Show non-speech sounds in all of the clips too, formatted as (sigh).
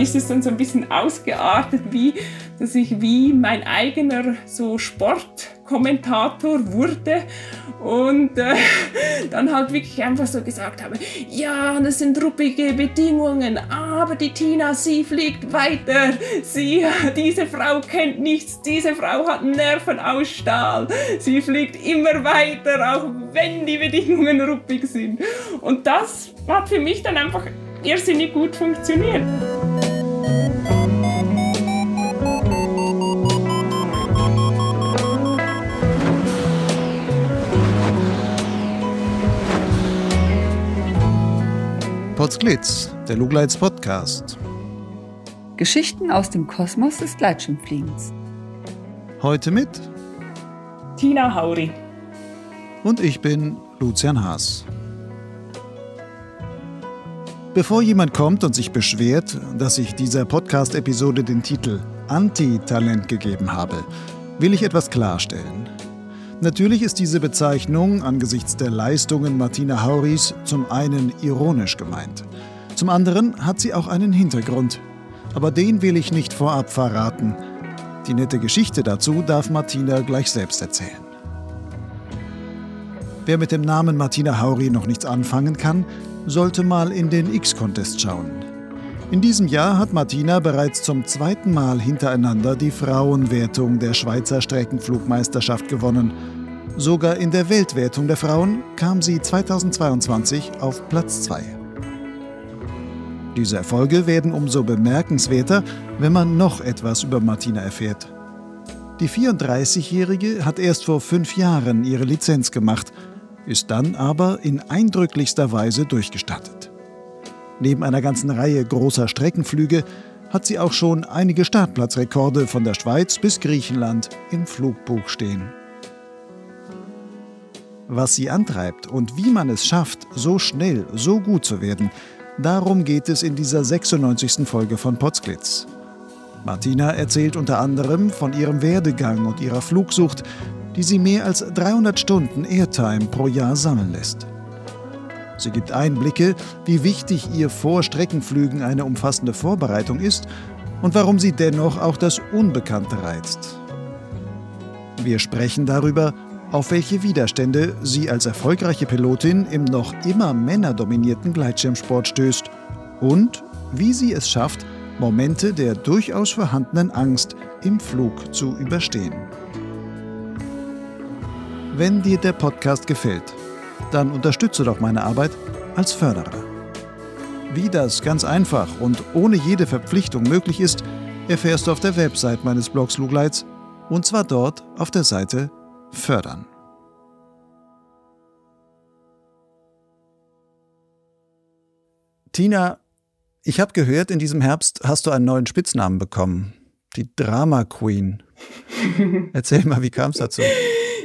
irgendwann ist es dann so ein bisschen ausgeartet, wie, dass ich wie mein eigener so Sportkommentator wurde und äh, dann halt wirklich einfach so gesagt habe, ja, das sind ruppige Bedingungen, aber die Tina, sie fliegt weiter, sie, diese Frau kennt nichts, diese Frau hat Nerven aus Stahl, sie fliegt immer weiter, auch wenn die Bedingungen ruppig sind. Und das hat für mich dann einfach irrsinnig gut funktioniert. Potsglitz, der Lugleits Podcast. Geschichten aus dem Kosmos des Gleitschirmfliegens. Heute mit Tina Hauri. Und ich bin Lucian Haas. Bevor jemand kommt und sich beschwert, dass ich dieser Podcast-Episode den Titel Anti-Talent gegeben habe, will ich etwas klarstellen. Natürlich ist diese Bezeichnung angesichts der Leistungen Martina Hauris zum einen ironisch gemeint. Zum anderen hat sie auch einen Hintergrund. Aber den will ich nicht vorab verraten. Die nette Geschichte dazu darf Martina gleich selbst erzählen. Wer mit dem Namen Martina Hauri noch nichts anfangen kann, sollte mal in den X-Contest schauen. In diesem Jahr hat Martina bereits zum zweiten Mal hintereinander die Frauenwertung der Schweizer Streckenflugmeisterschaft gewonnen. Sogar in der Weltwertung der Frauen kam sie 2022 auf Platz 2. Diese Erfolge werden umso bemerkenswerter, wenn man noch etwas über Martina erfährt. Die 34-Jährige hat erst vor fünf Jahren ihre Lizenz gemacht – ist dann aber in eindrücklichster Weise durchgestartet. Neben einer ganzen Reihe großer Streckenflüge hat sie auch schon einige Startplatzrekorde von der Schweiz bis Griechenland im Flugbuch stehen. Was sie antreibt und wie man es schafft, so schnell, so gut zu werden, darum geht es in dieser 96. Folge von Potsglitz. Martina erzählt unter anderem von ihrem Werdegang und ihrer Flugsucht, die sie mehr als 300 Stunden Airtime pro Jahr sammeln lässt. Sie gibt Einblicke, wie wichtig ihr vor Streckenflügen eine umfassende Vorbereitung ist und warum sie dennoch auch das Unbekannte reizt. Wir sprechen darüber, auf welche Widerstände sie als erfolgreiche Pilotin im noch immer männerdominierten Gleitschirmsport stößt und wie sie es schafft, Momente der durchaus vorhandenen Angst im Flug zu überstehen. Wenn dir der Podcast gefällt, dann unterstütze doch meine Arbeit als Förderer. Wie das ganz einfach und ohne jede Verpflichtung möglich ist, erfährst du auf der Website meines Blogs Lugleits und zwar dort auf der Seite Fördern. Tina, ich habe gehört, in diesem Herbst hast du einen neuen Spitznamen bekommen. Die Drama Queen. (laughs) Erzähl mal, wie kam es dazu?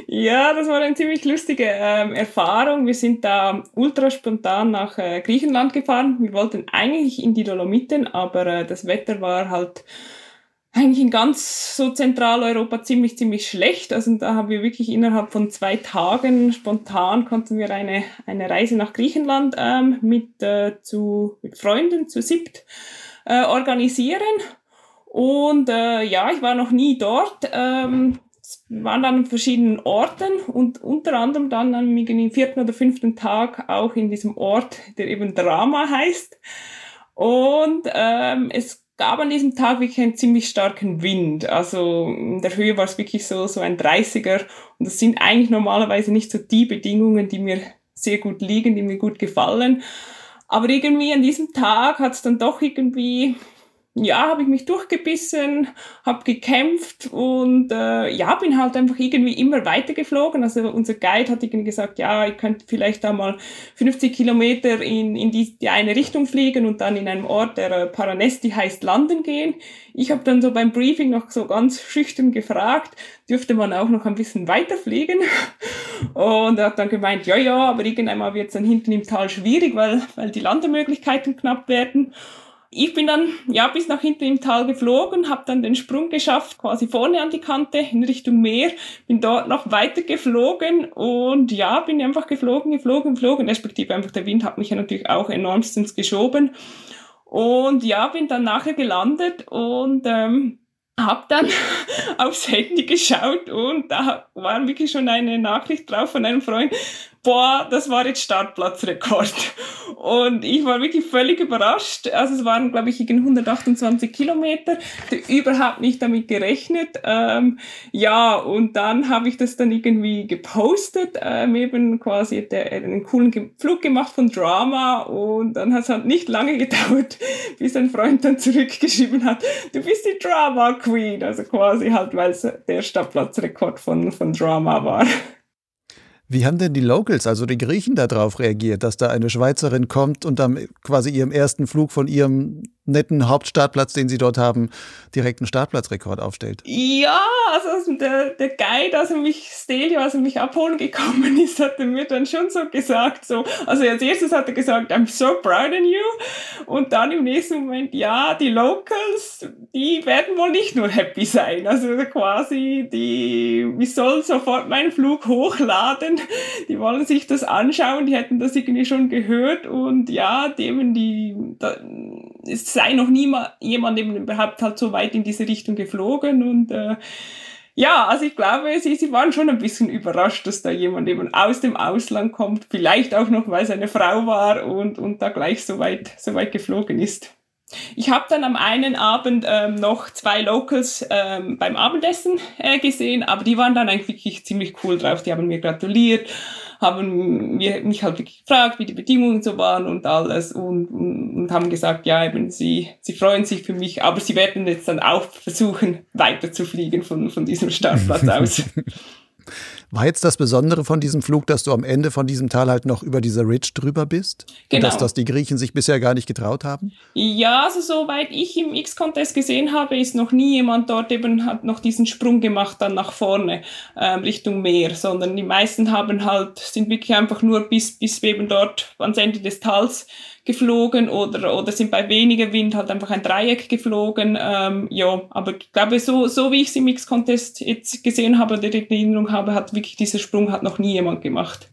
Ja, das war eine ziemlich lustige ähm, Erfahrung. Wir sind da ultra spontan nach äh, Griechenland gefahren. Wir wollten eigentlich in die Dolomiten, aber äh, das Wetter war halt eigentlich in ganz so Zentraleuropa ziemlich, ziemlich schlecht. Also da haben wir wirklich innerhalb von zwei Tagen spontan konnten wir eine, eine Reise nach Griechenland ähm, mit, äh, zu, mit Freunden zu SIPT äh, organisieren. Und äh, ja, ich war noch nie dort. Ähm, waren dann an verschiedenen Orten und unter anderem dann am vierten oder fünften Tag auch in diesem Ort, der eben Drama heißt. Und ähm, es gab an diesem Tag wirklich einen ziemlich starken Wind. Also in der Höhe war es wirklich so, so ein 30er. Und das sind eigentlich normalerweise nicht so die Bedingungen, die mir sehr gut liegen, die mir gut gefallen. Aber irgendwie an diesem Tag hat es dann doch irgendwie ja, habe ich mich durchgebissen, habe gekämpft und äh, ja, bin halt einfach irgendwie immer weiter geflogen. Also unser Guide hat irgendwie gesagt, ja, ihr könnt vielleicht da mal 50 Kilometer in, in die, die eine Richtung fliegen und dann in einem Ort, der äh, Paranesti heißt, landen gehen. Ich habe dann so beim Briefing noch so ganz schüchtern gefragt, dürfte man auch noch ein bisschen weiter fliegen? (laughs) Und er hat dann gemeint, ja, ja, aber irgendwann wird es dann hinten im Tal schwierig, weil, weil die Landemöglichkeiten knapp werden ich bin dann ja bis nach hinten im Tal geflogen, habe dann den Sprung geschafft, quasi vorne an die Kante in Richtung Meer, bin dort noch weiter geflogen und ja, bin einfach geflogen, geflogen, geflogen, respektive einfach der Wind hat mich ja natürlich auch enormstens geschoben. Und ja, bin dann nachher gelandet und ähm, habe dann (laughs) aufs Handy geschaut und da war wirklich schon eine Nachricht drauf von einem Freund, boah, das war jetzt Startplatzrekord. Und ich war wirklich völlig überrascht. Also es waren, glaube ich, 128 Kilometer, überhaupt nicht damit gerechnet. Ähm, ja, und dann habe ich das dann irgendwie gepostet, ähm, eben quasi der, einen coolen Flug gemacht von Drama und dann hat es halt nicht lange (laughs) gedauert, bis ein Freund dann zurückgeschrieben hat, du bist die Drama Queen, also quasi halt, weil es der Startplatzrekord von, von Drama war. Wie haben denn die Locals, also die Griechen, darauf reagiert, dass da eine Schweizerin kommt und dann quasi ihrem ersten Flug von ihrem netten Hauptstartplatz, den sie dort haben, direkt einen Startplatzrekord aufstellt? Ja, also der, der Guide, also mich, Stelio, also mich abholen gekommen (laughs) ist, hat er mir dann schon so gesagt, so, also als erstes hat er gesagt, I'm so proud of you. Und dann im nächsten Moment, ja, die Locals, die werden wohl nicht nur happy sein. Also quasi, die, ich soll sofort meinen Flug hochladen. Die wollen sich das anschauen, die hätten das irgendwie schon gehört und ja, dem, die, da, es sei noch nie jemand eben überhaupt halt so weit in diese Richtung geflogen und äh, ja, also ich glaube, sie, sie waren schon ein bisschen überrascht, dass da jemand eben aus dem Ausland kommt, vielleicht auch noch, weil es eine Frau war und, und da gleich so weit, so weit geflogen ist. Ich habe dann am einen Abend ähm, noch zwei Locals ähm, beim Abendessen äh, gesehen, aber die waren dann eigentlich wirklich ziemlich cool drauf. Die haben mir gratuliert haben mich halt wirklich gefragt, wie die Bedingungen so waren und alles und, und, und haben gesagt, ja, eben, sie, sie freuen sich für mich, aber sie werden jetzt dann auch versuchen, weiter zu fliegen von, von diesem Startplatz aus. (laughs) War jetzt das Besondere von diesem Flug, dass du am Ende von diesem Tal halt noch über diese Ridge drüber bist? Genau. Dass das die Griechen sich bisher gar nicht getraut haben? Ja, also soweit ich im X-Contest gesehen habe, ist noch nie jemand dort eben hat noch diesen Sprung gemacht dann nach vorne ähm, Richtung Meer, sondern die meisten haben halt, sind wirklich einfach nur bis, bis eben dort ans Ende des Tals geflogen oder, oder sind bei weniger Wind halt einfach ein Dreieck geflogen. Ähm, ja, aber ich glaube, so, so wie ich es im Mix-Contest jetzt gesehen habe oder in Erinnerung habe, hat wirklich dieser Sprung hat noch nie jemand gemacht.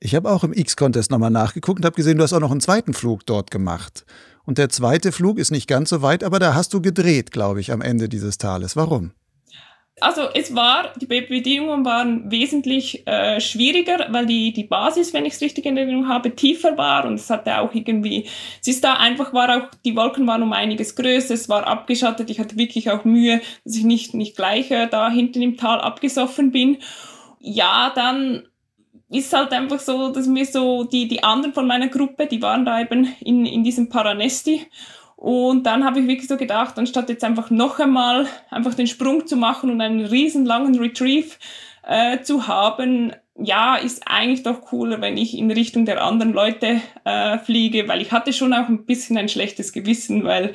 Ich habe auch im X-Contest nochmal nachgeguckt und habe gesehen, du hast auch noch einen zweiten Flug dort gemacht. Und der zweite Flug ist nicht ganz so weit, aber da hast du gedreht, glaube ich, am Ende dieses Tales. Warum? Also es war, die Bedingungen waren wesentlich äh, schwieriger, weil die, die Basis, wenn ich es richtig in Erinnerung habe, tiefer war und es hatte auch irgendwie, es ist da einfach, war auch, die Wolken waren um einiges größer, es war abgeschattet, ich hatte wirklich auch Mühe, dass ich nicht, nicht gleich äh, da hinten im Tal abgesoffen bin. Ja, dann ist halt einfach so, dass mir so die, die anderen von meiner Gruppe, die waren da eben in, in diesem Paranesti und dann habe ich wirklich so gedacht, anstatt jetzt einfach noch einmal einfach den Sprung zu machen und einen riesen langen Retrieve äh, zu haben, ja, ist eigentlich doch cooler, wenn ich in Richtung der anderen Leute äh, fliege, weil ich hatte schon auch ein bisschen ein schlechtes Gewissen, weil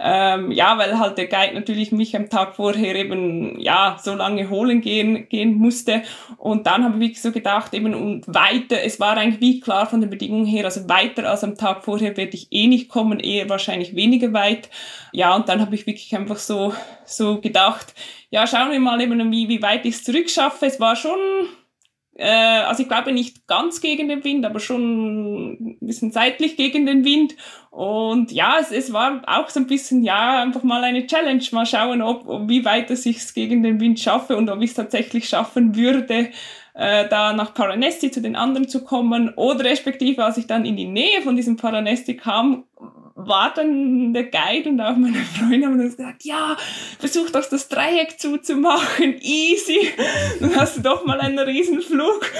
ähm, ja, weil halt der Guide natürlich mich am Tag vorher eben ja so lange holen gehen gehen musste und dann habe ich wirklich so gedacht eben und weiter, es war eigentlich wie klar von den Bedingungen her, also weiter als am Tag vorher werde ich eh nicht kommen, eher wahrscheinlich weniger weit. Ja, und dann habe ich wirklich einfach so so gedacht, ja, schauen wir mal eben wie wie weit ich es zurückschaffe. Es war schon äh, also ich glaube nicht ganz gegen den Wind, aber schon ein bisschen seitlich gegen den Wind. Und ja, es, es war auch so ein bisschen, ja, einfach mal eine Challenge. Mal schauen, ob, wie weit ich es gegen den Wind schaffe und ob ich es tatsächlich schaffen würde, äh, da nach Paranesti zu den anderen zu kommen. Oder respektive, als ich dann in die Nähe von diesem Paranesti kam, war dann der Guide und auch meine Freunde haben gesagt, ja, versuch doch das Dreieck zuzumachen, easy, dann hast du doch mal einen Riesenflug.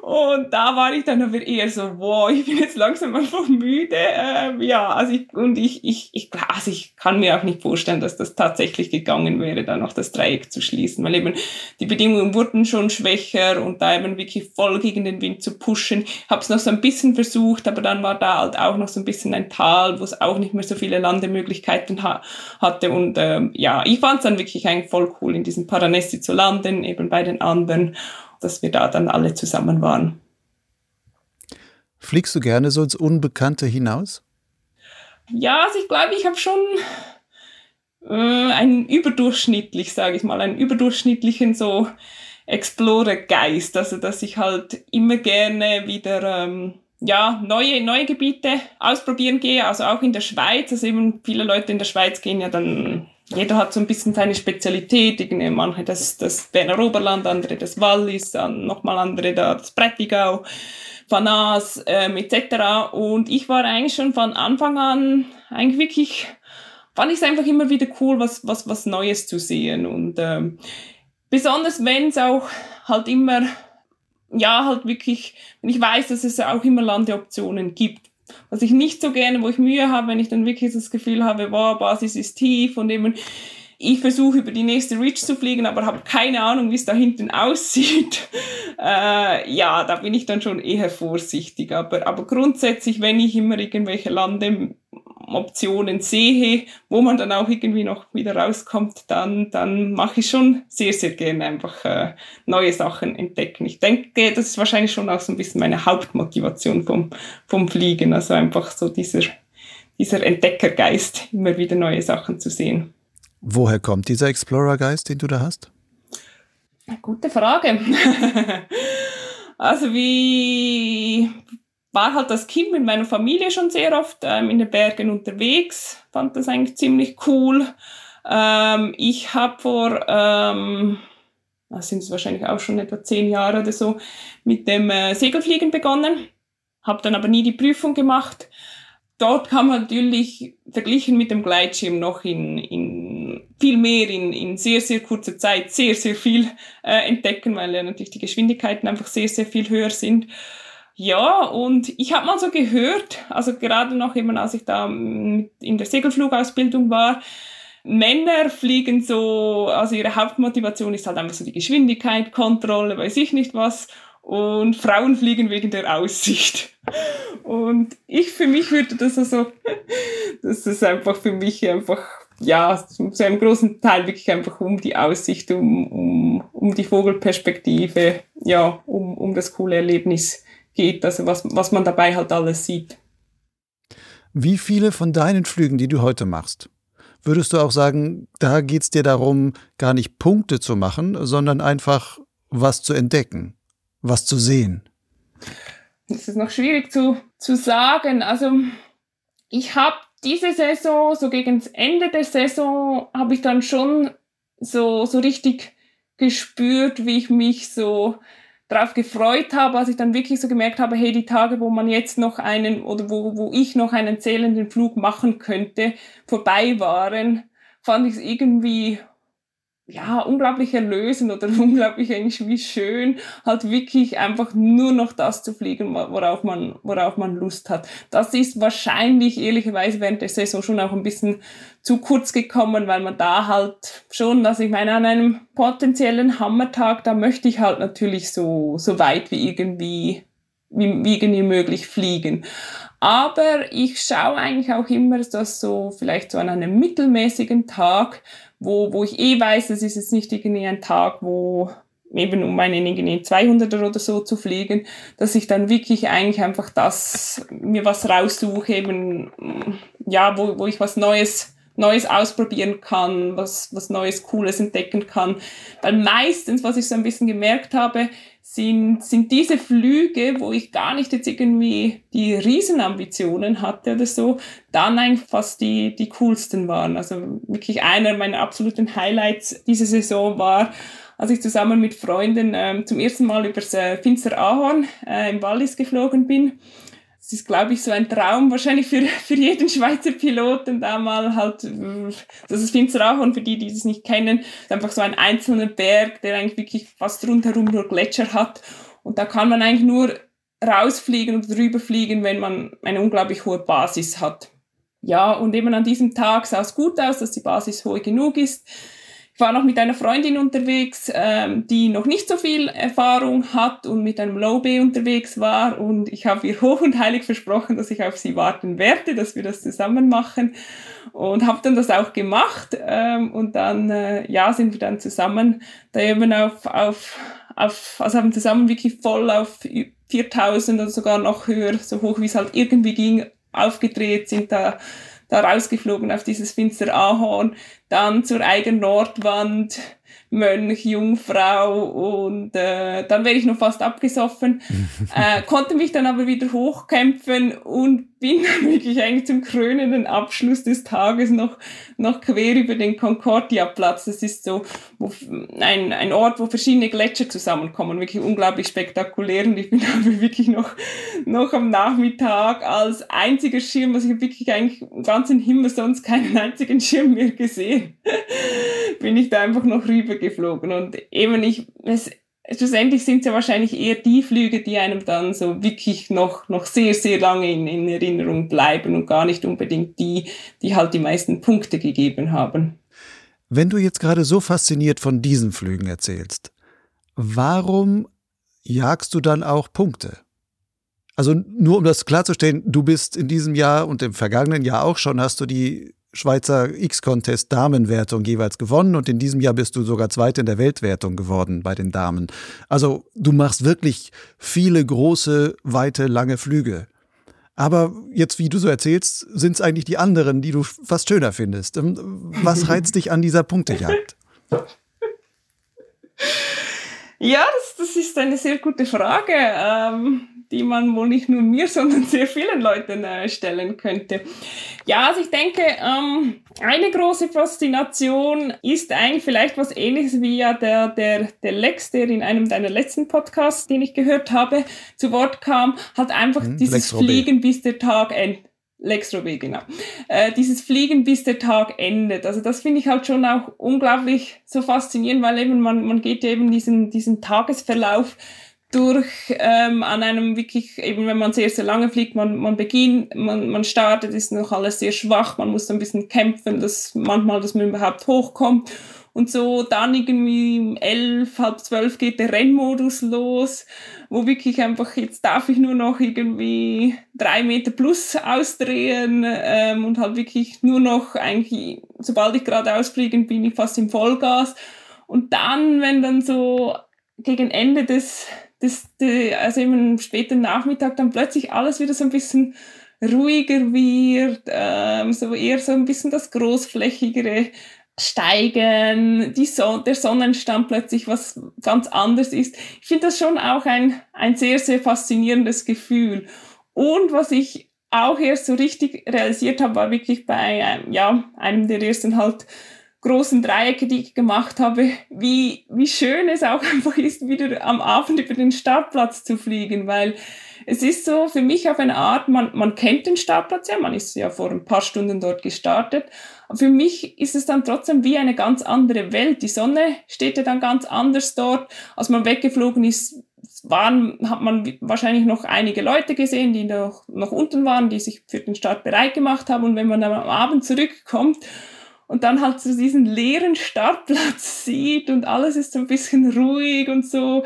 Und da war ich dann aber eher so, wow, ich bin jetzt langsam einfach müde. Ähm, ja, also ich, und ich, ich, ich, also ich kann mir auch nicht vorstellen, dass das tatsächlich gegangen wäre, da noch das Dreieck zu schließen, weil eben die Bedingungen wurden schon schwächer und da eben wirklich voll gegen den Wind zu pushen. Ich habe es noch so ein bisschen versucht, aber dann war da halt auch noch so ein bisschen ein Tal, wo es auch nicht mehr so viele Landemöglichkeiten ha hatte. Und ähm, ja, ich fand es dann wirklich eigentlich voll cool, in diesem Paranesti zu landen, eben bei den anderen, dass wir da dann alle zusammen waren. Fliegst du gerne so ins Unbekannte hinaus? Ja, also ich glaube, ich habe schon äh, einen überdurchschnittlich, sage ich mal, einen überdurchschnittlichen so Explorer-Geist, also dass ich halt immer gerne wieder ähm, ja, neue, neue Gebiete ausprobieren gehe, also auch in der Schweiz. Also eben viele Leute in der Schweiz gehen ja dann, jeder hat so ein bisschen seine Spezialität, manche das, das Berner Oberland, andere das Wallis, dann nochmal andere da das Prättigau, Fanas ähm, etc. Und ich war eigentlich schon von Anfang an eigentlich wirklich, fand ich es einfach immer wieder cool, was, was, was Neues zu sehen. Und ähm, besonders wenn es auch halt immer ja, halt wirklich, wenn ich weiß, dass es auch immer Landeoptionen gibt. Was ich nicht so gerne, wo ich Mühe habe, wenn ich dann wirklich das Gefühl habe, wow, Basis ist tief und eben ich versuche über die nächste Ridge zu fliegen, aber habe keine Ahnung, wie es da hinten (laughs) aussieht. Äh, ja, da bin ich dann schon eher vorsichtig. Aber, aber grundsätzlich, wenn ich immer irgendwelche Lande Optionen sehe, wo man dann auch irgendwie noch wieder rauskommt, dann, dann mache ich schon sehr, sehr gerne einfach äh, neue Sachen entdecken. Ich denke, das ist wahrscheinlich schon auch so ein bisschen meine Hauptmotivation vom, vom Fliegen, also einfach so dieser, dieser Entdeckergeist, immer wieder neue Sachen zu sehen. Woher kommt dieser Explorer-Geist, den du da hast? Gute Frage. (laughs) also wie war halt als Kind mit meiner Familie schon sehr oft ähm, in den Bergen unterwegs, fand das eigentlich ziemlich cool. Ähm, ich habe vor, ähm, das sind es wahrscheinlich auch schon etwa zehn Jahre oder so, mit dem äh, Segelfliegen begonnen, habe dann aber nie die Prüfung gemacht. Dort kann man natürlich verglichen mit dem Gleitschirm noch in, in viel mehr in, in sehr, sehr kurzer Zeit sehr, sehr viel äh, entdecken, weil ja natürlich die Geschwindigkeiten einfach sehr, sehr viel höher sind. Ja, und ich habe mal so gehört, also gerade noch eben, als ich da in der Segelflugausbildung war, Männer fliegen so, also ihre Hauptmotivation ist halt einfach so die Geschwindigkeit, Kontrolle, weiß ich nicht was. Und Frauen fliegen wegen der Aussicht. Und ich für mich würde das also, (laughs) das ist einfach für mich einfach, ja, zu einem großen Teil wirklich einfach um die Aussicht, um, um, um die Vogelperspektive, ja, um, um das coole Erlebnis geht, also was, was man dabei halt alles sieht. Wie viele von deinen Flügen, die du heute machst, würdest du auch sagen, da geht es dir darum, gar nicht Punkte zu machen, sondern einfach was zu entdecken, was zu sehen? Das ist noch schwierig zu, zu sagen. Also ich habe diese Saison, so gegen das Ende der Saison, habe ich dann schon so, so richtig gespürt, wie ich mich so darauf gefreut habe, als ich dann wirklich so gemerkt habe, hey, die Tage, wo man jetzt noch einen oder wo, wo ich noch einen zählenden Flug machen könnte, vorbei waren, fand ich es irgendwie ja, unglaublich erlösend oder (laughs) unglaublich eigentlich wie schön, halt wirklich einfach nur noch das zu fliegen, worauf man, worauf man Lust hat. Das ist wahrscheinlich ehrlicherweise während der Saison schon auch ein bisschen zu kurz gekommen, weil man da halt schon, also ich meine, an einem potenziellen Hammertag, da möchte ich halt natürlich so, so weit wie irgendwie, wie, wie irgendwie möglich fliegen. Aber ich schaue eigentlich auch immer, dass so vielleicht so an einem mittelmäßigen Tag, wo, wo ich eh weiß, es ist jetzt nicht irgendwie ein Tag, wo eben um einen irgendwie 200er oder so zu fliegen, dass ich dann wirklich eigentlich einfach das, mir was raussuche, eben, ja, wo, wo ich was Neues Neues ausprobieren kann, was, was Neues, Cooles entdecken kann. Weil meistens, was ich so ein bisschen gemerkt habe, sind, sind diese Flüge, wo ich gar nicht jetzt irgendwie die Riesenambitionen hatte oder so, dann eigentlich fast die, die coolsten waren. Also wirklich einer meiner absoluten Highlights diese Saison war, als ich zusammen mit Freunden ähm, zum ersten Mal übers äh, Finster Ahorn äh, im Wallis geflogen bin das ist, glaube ich, so ein Traum wahrscheinlich für, für jeden Schweizer Piloten da mal halt, das ist Finster auch und für die, die es nicht kennen, ist einfach so ein einzelner Berg, der eigentlich wirklich fast rundherum nur Gletscher hat und da kann man eigentlich nur rausfliegen und drüber fliegen, wenn man eine unglaublich hohe Basis hat. Ja, und eben an diesem Tag sah es gut aus, dass die Basis hoch genug ist. Ich war noch mit einer Freundin unterwegs, ähm, die noch nicht so viel Erfahrung hat und mit einem Low B unterwegs war. Und ich habe ihr (laughs) hoch und heilig versprochen, dass ich auf sie warten werde, dass wir das zusammen machen. Und habe dann das auch gemacht. Ähm, und dann äh, ja sind wir dann zusammen da eben auf auf auf also haben zusammen wirklich voll auf 4000 oder sogar noch höher, so hoch wie es halt irgendwie ging, aufgedreht, sind da da rausgeflogen auf dieses Finster Ahorn, dann zur eigenen Nordwand, Mönch, Jungfrau und äh, dann wäre ich noch fast abgesoffen, (laughs) äh, konnte mich dann aber wieder hochkämpfen und bin (laughs) wirklich eigentlich zum krönenden Abschluss des Tages noch, noch quer über den Concordia-Platz. Das ist so wo, ein, ein Ort, wo verschiedene Gletscher zusammenkommen, wirklich unglaublich spektakulär und ich bin (laughs) dann wirklich noch, noch am Nachmittag als einziger Schirm, also ich habe wirklich eigentlich im ganzen Himmel sonst keinen einzigen Schirm mehr gesehen, (laughs) bin ich da einfach noch rübergeflogen und eben ich, es, schlussendlich sind es ja wahrscheinlich eher die Flüge, die einem dann so wirklich noch, noch sehr, sehr lange in, in Erinnerung bleiben und gar nicht unbedingt die, die halt die meisten Punkte gegeben haben. Wenn du jetzt gerade so fasziniert von diesen Flügen erzählst, warum jagst du dann auch Punkte? Also nur um das klarzustellen, du bist in diesem Jahr und im vergangenen Jahr auch schon, hast du die Schweizer X-Contest Damenwertung jeweils gewonnen und in diesem Jahr bist du sogar Zweite in der Weltwertung geworden bei den Damen. Also du machst wirklich viele große, weite, lange Flüge. Aber jetzt, wie du so erzählst, sind es eigentlich die anderen, die du fast schöner findest. Ähm, was (laughs) reizt dich an dieser Punktejagd? Ja, das, das ist eine sehr gute Frage. Ähm, die man wohl nicht nur mir, (laughs) sondern sehr vielen Leuten äh, stellen könnte. Ja, also ich denke, ähm, eine große Faszination ist eigentlich vielleicht was ähnliches wie ja der, der, der Lex, der in einem deiner letzten Podcasts, den ich gehört habe, zu Wort kam, hat einfach hm, dieses Fliegen, bis der Tag endet. Lex Robé, genau. Äh, dieses Fliegen, bis der Tag endet. Also das finde ich halt schon auch unglaublich so faszinierend, weil eben man, man geht eben diesen, diesen Tagesverlauf durch ähm, an einem wirklich, eben wenn man sehr, sehr lange fliegt, man, man beginnt, man, man startet, ist noch alles sehr schwach, man muss ein bisschen kämpfen, dass manchmal, dass man überhaupt hochkommt. Und so dann irgendwie um elf, halb zwölf geht der Rennmodus los, wo wirklich einfach, jetzt darf ich nur noch irgendwie drei Meter plus ausdrehen ähm, und halt wirklich nur noch eigentlich, sobald ich geradeaus fliege, bin ich fast im Vollgas. Und dann, wenn dann so gegen Ende des, das, die, also im späten Nachmittag dann plötzlich alles wieder so ein bisschen ruhiger wird, ähm, so eher so ein bisschen das großflächigere Steigen, die Son der Sonnenstand plötzlich was ganz anderes ist. Ich finde das schon auch ein, ein sehr, sehr faszinierendes Gefühl. Und was ich auch erst so richtig realisiert habe, war wirklich bei ähm, ja, einem der ersten halt großen Dreiecke, die ich gemacht habe, wie, wie schön es auch (laughs) einfach ist, wieder am Abend über den Startplatz zu fliegen, weil es ist so für mich auf eine Art, man, man kennt den Startplatz ja, man ist ja vor ein paar Stunden dort gestartet, aber für mich ist es dann trotzdem wie eine ganz andere Welt. Die Sonne steht ja dann ganz anders dort, als man weggeflogen ist, waren, hat man wahrscheinlich noch einige Leute gesehen, die noch, noch unten waren, die sich für den Start bereit gemacht haben. Und wenn man dann am Abend zurückkommt, und dann halt so diesen leeren Startplatz sieht und alles ist so ein bisschen ruhig und so.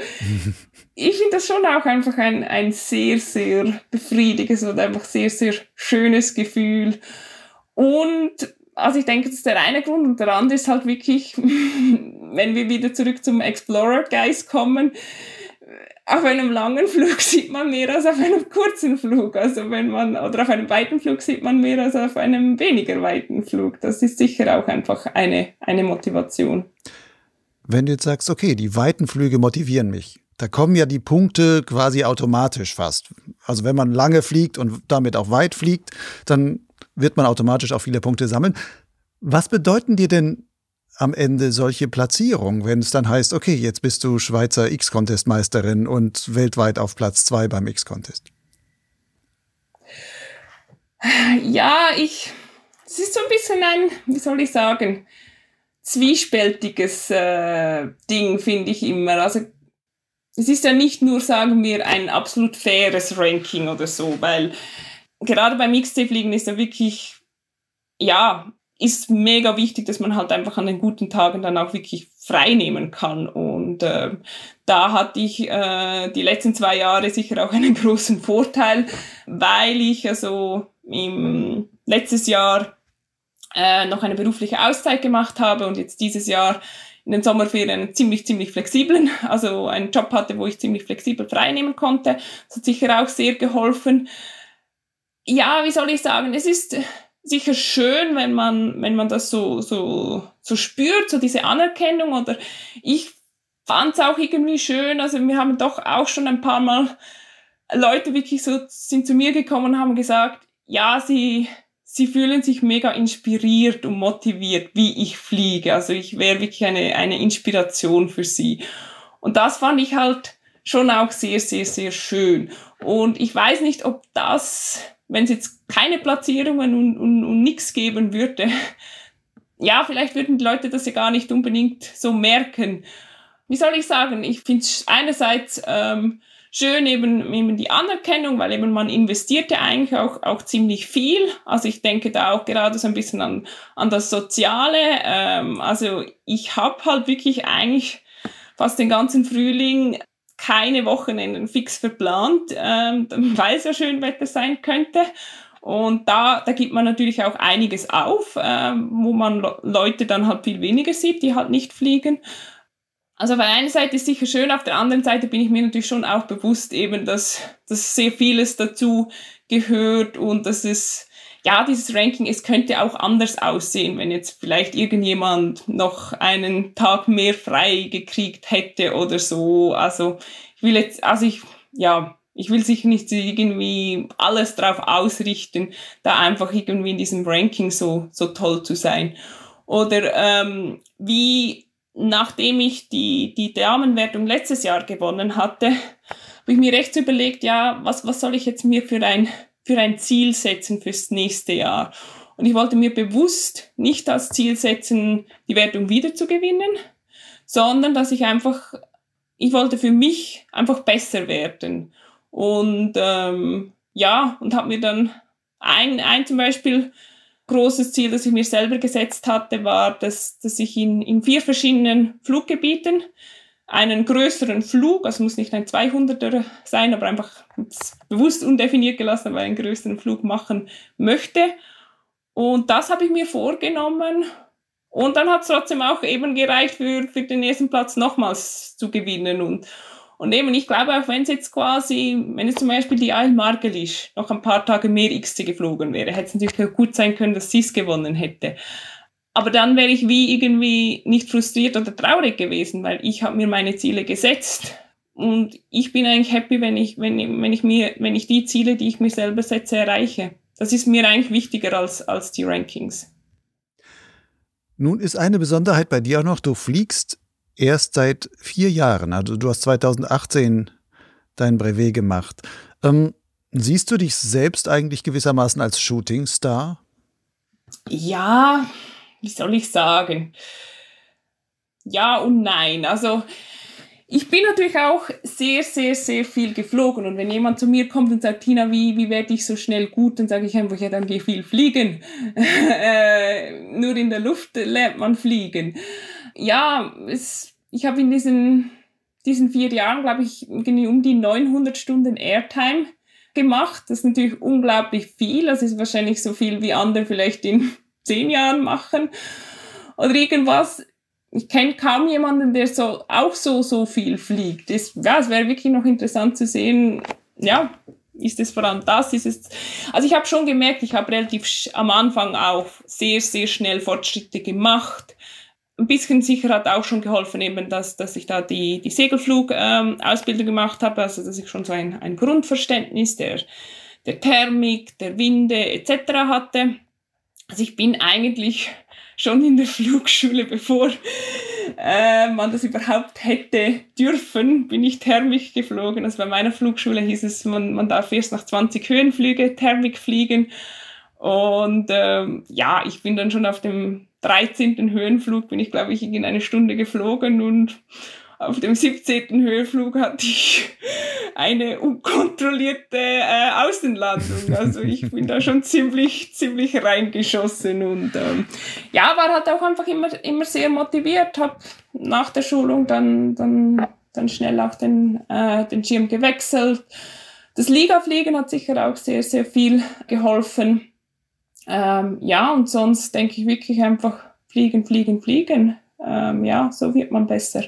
(laughs) ich finde das schon auch einfach ein, ein sehr, sehr befriedigendes und einfach sehr, sehr schönes Gefühl. Und also ich denke, das ist der eine Grund und der andere ist halt wirklich, (laughs) wenn wir wieder zurück zum Explorer Geist kommen, auf einem langen Flug sieht man mehr als auf einem kurzen Flug. Also wenn man, oder auf einem weiten Flug sieht man mehr als auf einem weniger weiten Flug. Das ist sicher auch einfach eine, eine Motivation. Wenn du jetzt sagst, okay, die weiten Flüge motivieren mich, da kommen ja die Punkte quasi automatisch fast. Also wenn man lange fliegt und damit auch weit fliegt, dann wird man automatisch auch viele Punkte sammeln. Was bedeuten dir denn am Ende solche Platzierungen, wenn es dann heißt, okay, jetzt bist du Schweizer X-Contest-Meisterin und weltweit auf Platz zwei beim X-Contest? Ja, ich, es ist so ein bisschen ein, wie soll ich sagen, zwiespältiges äh, Ding, finde ich immer. Also es ist ja nicht nur, sagen wir, ein absolut faires Ranking oder so, weil gerade beim XT-Fliegen ist ja wirklich, ja, ist mega wichtig, dass man halt einfach an den guten Tagen dann auch wirklich frei nehmen kann. Und äh, da hatte ich äh, die letzten zwei Jahre sicher auch einen (laughs) großen Vorteil, weil ich also im letztes Jahr äh, noch eine berufliche Auszeit gemacht habe und jetzt dieses Jahr in den Sommerferien ziemlich, ziemlich flexiblen, (laughs) also einen Job hatte, wo ich ziemlich flexibel frei nehmen konnte. Das hat sicher auch sehr geholfen. Ja, wie soll ich sagen, es ist sicher schön, wenn man, wenn man das so, so, so spürt, so diese Anerkennung oder ich fand es auch irgendwie schön, also wir haben doch auch schon ein paar Mal Leute wirklich so sind zu mir gekommen und haben gesagt, ja, sie, sie fühlen sich mega inspiriert und motiviert, wie ich fliege. Also ich wäre wirklich eine, eine Inspiration für sie. Und das fand ich halt schon auch sehr, sehr, sehr schön. Und ich weiß nicht, ob das, wenn es jetzt keine Platzierungen und, und, und nichts geben würde, ja, vielleicht würden die Leute das ja gar nicht unbedingt so merken. Wie soll ich sagen? Ich finde es einerseits ähm, schön eben, eben die Anerkennung, weil eben man investiert ja eigentlich auch, auch ziemlich viel. Also ich denke da auch gerade so ein bisschen an, an das Soziale. Ähm, also ich habe halt wirklich eigentlich fast den ganzen Frühling keine Wochenenden fix verplant, ähm, (laughs) weil es ja schön Wetter sein könnte. Und da, da gibt man natürlich auch einiges auf, ähm, wo man Leute dann halt viel weniger sieht, die halt nicht fliegen. Also auf der einen Seite ist sicher schön, auf der anderen Seite bin ich mir natürlich schon auch bewusst eben, dass, dass sehr vieles dazu gehört und dass es, ja, dieses Ranking, es könnte auch anders aussehen, wenn jetzt vielleicht irgendjemand noch einen Tag mehr frei gekriegt hätte oder so. Also ich will jetzt, also ich, ja, ich will sicher nicht irgendwie alles drauf ausrichten, da einfach irgendwie in diesem Ranking so, so toll zu sein. Oder ähm, wie nachdem ich die, die Damenwertung letztes Jahr gewonnen hatte, habe ich mir recht überlegt, ja, was, was soll ich jetzt mir für ein, für ein Ziel setzen fürs nächste Jahr? Und ich wollte mir bewusst nicht als Ziel setzen, die Wertung wieder zu gewinnen, sondern dass ich einfach, ich wollte für mich einfach besser werden. Und ähm, ja, und habe mir dann ein, ein zum Beispiel großes Ziel, das ich mir selber gesetzt hatte, war, dass, dass ich in, in vier verschiedenen Fluggebieten einen größeren Flug, also muss nicht ein 200er sein, aber einfach bewusst undefiniert gelassen, aber einen größeren Flug machen möchte. Und das habe ich mir vorgenommen. Und dann hat es trotzdem auch eben gereicht, für, für den ersten Platz nochmals zu gewinnen. Und, und eben, ich glaube, auch wenn es jetzt quasi, wenn es zum Beispiel die Ail Margelisch noch ein paar Tage mehr XC geflogen wäre, hätte es natürlich auch gut sein können, dass sie es gewonnen hätte. Aber dann wäre ich wie irgendwie nicht frustriert oder traurig gewesen, weil ich habe mir meine Ziele gesetzt. Und ich bin eigentlich happy, wenn ich, wenn, wenn ich mir, wenn ich die Ziele, die ich mir selber setze, erreiche. Das ist mir eigentlich wichtiger als, als die Rankings. Nun ist eine Besonderheit bei dir auch noch, du fliegst erst seit vier Jahren. Also du hast 2018 dein Brevet gemacht. Ähm, siehst du dich selbst eigentlich gewissermaßen als Shootingstar? Ja, wie soll ich sagen? Ja und nein. Also ich bin natürlich auch sehr, sehr, sehr viel geflogen. Und wenn jemand zu mir kommt und sagt, Tina, wie, wie werde ich so schnell gut, dann sage ich einfach, ja, dann geh viel fliegen. (laughs) äh, nur in der Luft lernt man fliegen ja, es, ich habe in diesen, diesen vier Jahren, glaube ich, um die 900 Stunden Airtime gemacht. Das ist natürlich unglaublich viel. Das ist wahrscheinlich so viel, wie andere vielleicht in zehn Jahren machen oder irgendwas. Ich kenne kaum jemanden, der so auch so so viel fliegt. Das, ja, es wäre wirklich noch interessant zu sehen. Ja, ist es vor allem das? Ist es, also ich habe schon gemerkt, ich habe relativ am Anfang auch sehr sehr schnell Fortschritte gemacht ein bisschen sicher hat auch schon geholfen, eben, dass, dass ich da die, die Segelflug-Ausbildung ähm, gemacht habe, also dass ich schon so ein, ein Grundverständnis der, der Thermik, der Winde etc. hatte. Also ich bin eigentlich schon in der Flugschule, bevor äh, man das überhaupt hätte dürfen, bin ich Thermik geflogen. Also bei meiner Flugschule hieß es, man, man darf erst nach 20 Höhenflüge Thermik fliegen. Und ähm, ja, ich bin dann schon auf dem 13. Höhenflug, bin ich, glaube ich, in eine Stunde geflogen und auf dem 17. Höhenflug hatte ich eine unkontrollierte äh, Außenlandung. Also ich bin da schon ziemlich, ziemlich reingeschossen und ähm, ja, war halt auch einfach immer, immer sehr motiviert, habe nach der Schulung dann, dann, dann schnell auch den, äh, den Schirm gewechselt. Das Ligafliegen hat sicher auch sehr, sehr viel geholfen. Ähm, ja, und sonst denke ich wirklich einfach fliegen, fliegen, fliegen. Ähm, ja, so wird man besser.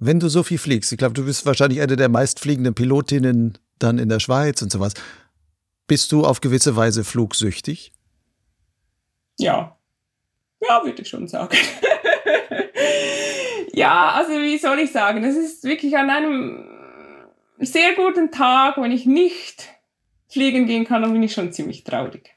Wenn du so viel fliegst, ich glaube, du bist wahrscheinlich eine der meistfliegenden Pilotinnen dann in der Schweiz und sowas. Bist du auf gewisse Weise flugsüchtig? Ja. Ja, würde ich schon sagen. (laughs) ja, also wie soll ich sagen, das ist wirklich an einem sehr guten Tag, wenn ich nicht fliegen gehen kann, dann bin ich schon ziemlich traurig.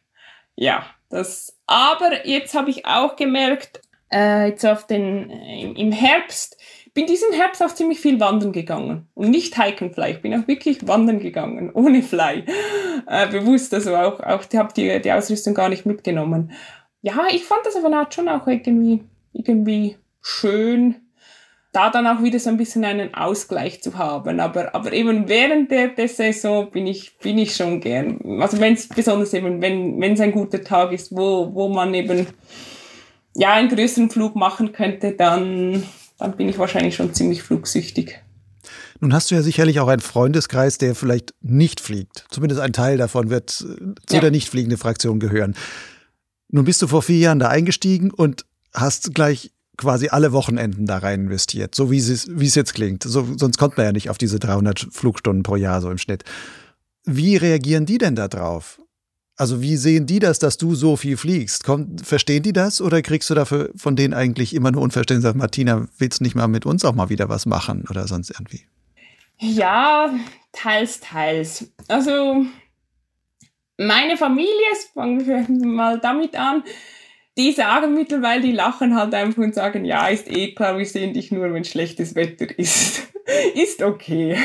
Ja, das, aber jetzt habe ich auch gemerkt, äh, jetzt auf den, äh, im Herbst, bin diesen Herbst auch ziemlich viel wandern gegangen und nicht hiken fly. Ich bin auch wirklich wandern gegangen, (laughs) ohne Fly. Äh, bewusst, also auch, auch habe die, die Ausrüstung gar nicht mitgenommen. Ja, ich fand das aber schon auch irgendwie, irgendwie schön, da dann auch wieder so ein bisschen einen Ausgleich zu haben. Aber, aber eben während der, der Saison bin ich, bin ich schon gern. Also wenn es besonders eben, wenn es ein guter Tag ist, wo, wo man eben ja einen größeren Flug machen könnte, dann, dann bin ich wahrscheinlich schon ziemlich flugsüchtig. Nun hast du ja sicherlich auch einen Freundeskreis, der vielleicht nicht fliegt. Zumindest ein Teil davon wird äh, zu ja. der nicht fliegenden Fraktion gehören. Nun bist du vor vier Jahren da eingestiegen und hast gleich quasi alle Wochenenden da rein investiert, so wie es, wie es jetzt klingt. So, sonst kommt man ja nicht auf diese 300 Flugstunden pro Jahr so im Schnitt. Wie reagieren die denn da drauf? Also wie sehen die das, dass du so viel fliegst? Kommt, verstehen die das oder kriegst du dafür von denen eigentlich immer nur Unverständnis? Sagt, Martina, willst du nicht mal mit uns auch mal wieder was machen oder sonst irgendwie? Ja, teils, teils. Also meine Familie, fangen wir (laughs) mal damit an, die sagen mittlerweile, die lachen halt einfach und sagen, ja, ist eh klar, wir sehen dich nur, wenn schlechtes Wetter ist. (laughs) ist okay.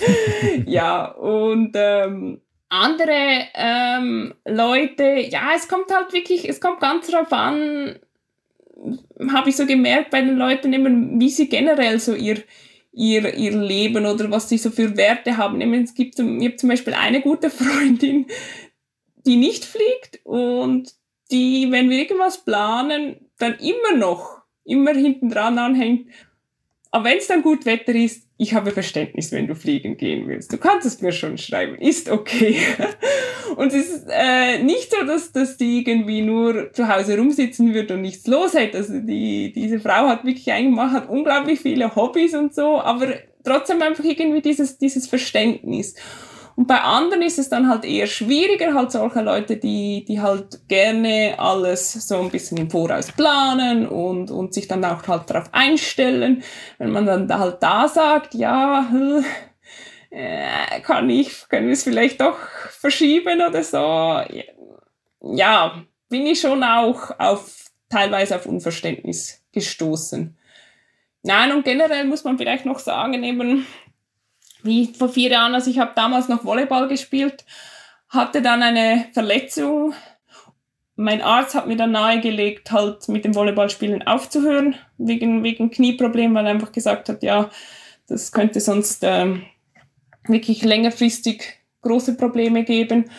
(laughs) ja, und ähm, andere ähm, Leute, ja, es kommt halt wirklich, es kommt ganz drauf an, habe ich so gemerkt bei den Leuten immer, wie sie generell so ihr, ihr, ihr Leben oder was sie so für Werte haben. Es gibt, ich habe zum Beispiel eine gute (laughs) Freundin, die nicht fliegt und die, wenn wir irgendwas planen, dann immer noch, immer hinten dran anhängt. Aber wenn es dann gut Wetter ist, ich habe Verständnis, wenn du fliegen gehen willst. Du kannst es mir schon schreiben, ist okay. (laughs) und es ist äh, nicht so, dass, dass die irgendwie nur zu Hause rumsitzen wird und nichts los hätte. Also die, diese Frau hat wirklich eigentlich hat unglaublich viele Hobbys und so, aber trotzdem einfach irgendwie dieses, dieses Verständnis. Und bei anderen ist es dann halt eher schwieriger, halt solche Leute, die, die halt gerne alles so ein bisschen im Voraus planen und, und sich dann auch halt darauf einstellen. Wenn man dann halt da sagt, ja, äh, kann ich, können wir es vielleicht doch verschieben oder so. Ja, bin ich schon auch auf, teilweise auf Unverständnis gestoßen. Nein, und generell muss man vielleicht noch sagen, eben, wie vor vier Jahren, also ich habe damals noch Volleyball gespielt, hatte dann eine Verletzung. Mein Arzt hat mir dann nahegelegt, halt mit dem Volleyballspielen aufzuhören, wegen, wegen Knieproblem, weil er einfach gesagt hat, ja, das könnte sonst ähm, wirklich längerfristig große Probleme geben.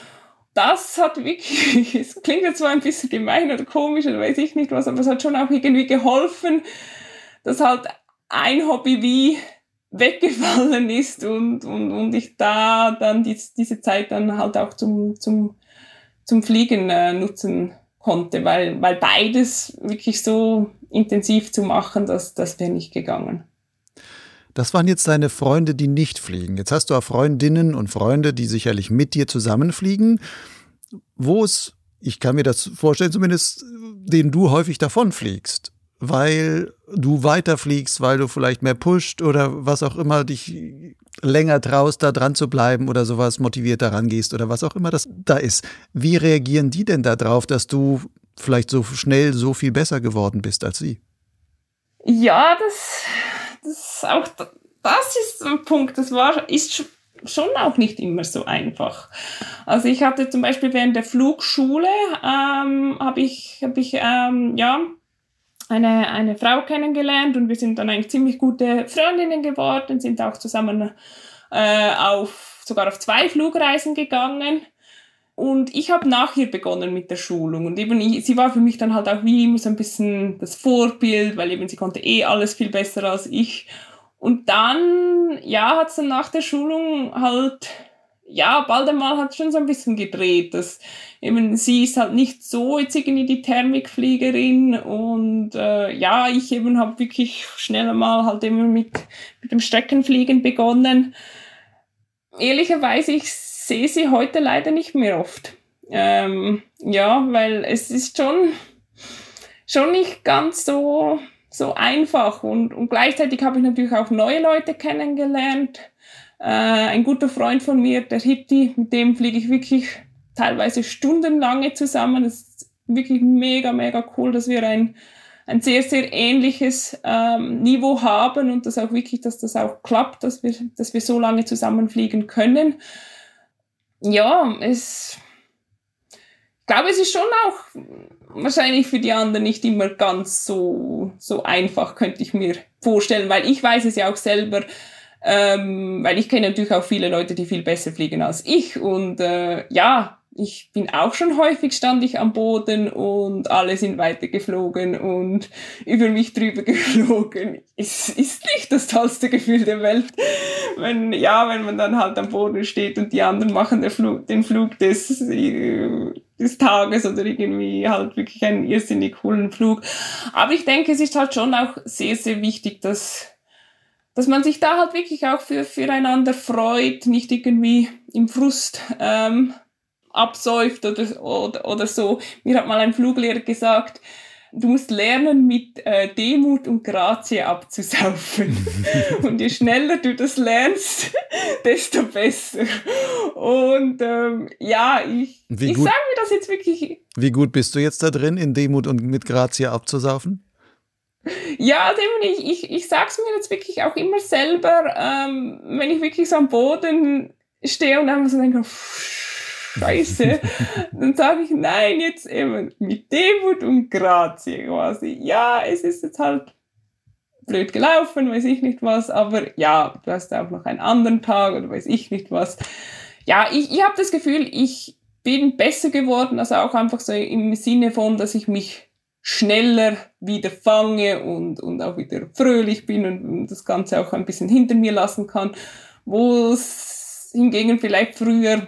Das hat wirklich, (laughs) es klingt jetzt zwar ein bisschen gemein oder komisch oder weiß ich nicht was, aber es hat schon auch irgendwie geholfen, dass halt ein Hobby wie weggefallen ist und, und, und ich da dann die, diese Zeit dann halt auch zum, zum, zum Fliegen äh, nutzen konnte, weil, weil beides wirklich so intensiv zu machen, das, das wäre nicht gegangen. Das waren jetzt deine Freunde, die nicht fliegen. Jetzt hast du auch Freundinnen und Freunde, die sicherlich mit dir zusammenfliegen. Wo es, ich kann mir das vorstellen, zumindest, denen du häufig davonfliegst weil du weiterfliegst, weil du vielleicht mehr pusht oder was auch immer dich länger traust, da dran zu bleiben oder sowas motiviert daran gehst oder was auch immer das da ist. Wie reagieren die denn darauf, dass du vielleicht so schnell so viel besser geworden bist als sie? Ja, das, das auch das ist ein Punkt. Das war ist schon auch nicht immer so einfach. Also ich hatte zum Beispiel während der Flugschule ähm, habe ich habe ich ähm, ja eine, eine Frau kennengelernt und wir sind dann eigentlich ziemlich gute Freundinnen geworden, sind auch zusammen äh, auf, sogar auf zwei Flugreisen gegangen. Und ich habe nach ihr begonnen mit der Schulung. Und eben, ich, sie war für mich dann halt auch wie immer so ein bisschen das Vorbild, weil eben sie konnte eh alles viel besser als ich. Und dann, ja, hat es dann nach der Schulung halt ja, bald einmal hat schon so ein bisschen gedreht, dass eben sie ist halt nicht so jetzt irgendwie die Thermikfliegerin und äh, ja, ich eben habe wirklich schnell einmal halt immer mit, mit dem Streckenfliegen begonnen. Ehrlicherweise, ich sehe sie heute leider nicht mehr oft. Ähm, ja, weil es ist schon, schon nicht ganz so, so einfach. Und, und gleichzeitig habe ich natürlich auch neue Leute kennengelernt. Äh, ein guter Freund von mir, der Hitti, mit dem fliege ich wirklich teilweise stundenlange zusammen. Das ist wirklich mega, mega cool, dass wir ein, ein sehr, sehr ähnliches ähm, Niveau haben und das auch wirklich, dass das auch klappt, dass wir, dass wir so lange zusammenfliegen können. Ja, es, ich glaube, es ist schon auch wahrscheinlich für die anderen nicht immer ganz so, so einfach, könnte ich mir vorstellen, weil ich weiß es ja auch selber, ähm, weil ich kenne natürlich auch viele Leute, die viel besser fliegen als ich und äh, ja, ich bin auch schon häufig stand ich am Boden und alle sind weitergeflogen und (laughs) über mich drüber (laughs) geflogen. Es ist nicht das tollste Gefühl der Welt, (laughs) wenn, ja, wenn man dann halt am Boden steht und die anderen machen Flug, den Flug des, äh, des Tages oder irgendwie halt wirklich einen irrsinnig coolen Flug. Aber ich denke, es ist halt schon auch sehr, sehr wichtig, dass dass man sich da halt wirklich auch für, füreinander freut, nicht irgendwie im Frust ähm, absäuft oder, oder, oder so. Mir hat mal ein Fluglehrer gesagt, du musst lernen, mit äh, Demut und Grazie abzusaufen. (laughs) und je schneller du das lernst, (laughs) desto besser. Und ähm, ja, ich, ich sage mir das jetzt wirklich. Wie gut bist du jetzt da drin, in Demut und mit Grazie abzusaufen? Ja, ich, ich, ich sage es mir jetzt wirklich auch immer selber, ähm, wenn ich wirklich so am Boden stehe und einfach so denke, Scheiße. (laughs) dann sage ich, nein, jetzt eben mit Demut und Grazie quasi. Ja, es ist jetzt halt blöd gelaufen, weiß ich nicht was, aber ja, du hast auch noch einen anderen Tag oder weiß ich nicht was. Ja, ich, ich habe das Gefühl, ich bin besser geworden, also auch einfach so im Sinne von, dass ich mich schneller wieder fange und, und auch wieder fröhlich bin und, das Ganze auch ein bisschen hinter mir lassen kann, wo es hingegen vielleicht früher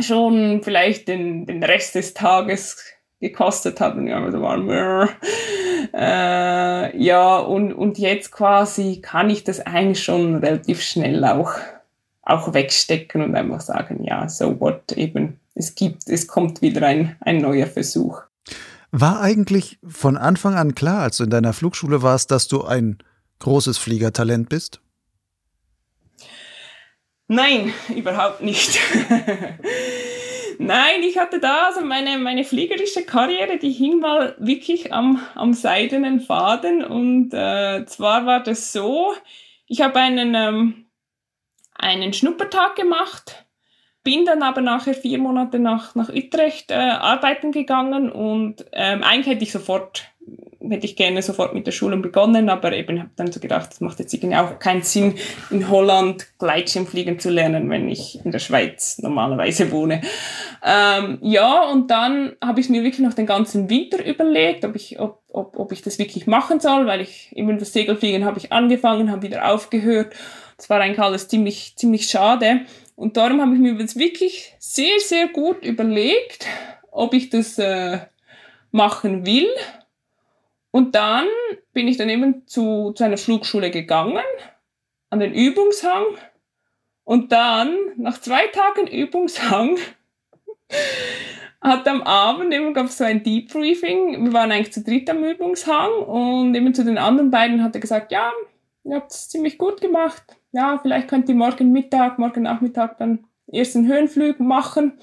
schon vielleicht den, den Rest des Tages gekostet hat und ja, also war äh, ja und, und jetzt quasi kann ich das eigentlich schon relativ schnell auch, auch wegstecken und einfach sagen, ja, so what eben, es gibt, es kommt wieder ein, ein neuer Versuch. War eigentlich von Anfang an klar, als du in deiner Flugschule warst, dass du ein großes Fliegertalent bist? Nein, (laughs) überhaupt nicht. (laughs) Nein, ich hatte da, also meine, meine fliegerische Karriere, die hing mal wirklich am, am seidenen Faden. Und äh, zwar war das so, ich habe einen, ähm, einen Schnuppertag gemacht, bin dann aber nachher vier Monate nach, nach Utrecht äh, arbeiten gegangen und ähm, eigentlich hätte ich sofort hätte ich gerne sofort mit der Schule begonnen, aber eben habe dann so gedacht, es macht jetzt irgendwie auch keinen Sinn, in Holland Gleitschirmfliegen zu lernen, wenn ich in der Schweiz normalerweise wohne. Ähm, ja, und dann habe ich mir wirklich noch den ganzen Winter überlegt, ob ich, ob, ob, ob ich das wirklich machen soll, weil ich eben das Segelfliegen habe ich angefangen, habe wieder aufgehört. Das war eigentlich alles ziemlich, ziemlich schade. Und darum habe ich mir jetzt wirklich sehr, sehr gut überlegt, ob ich das äh, machen will und dann bin ich dann eben zu, zu einer Flugschule gegangen, an den Übungshang. Und dann, nach zwei Tagen Übungshang, (laughs) hat am Abend eben gab es so ein Debriefing. Wir waren eigentlich zu dritt am Übungshang und eben zu den anderen beiden hat er gesagt, ja, ihr habt es ziemlich gut gemacht. Ja, vielleicht könnt ihr morgen Mittag, morgen Nachmittag dann erst einen Höhenflug machen.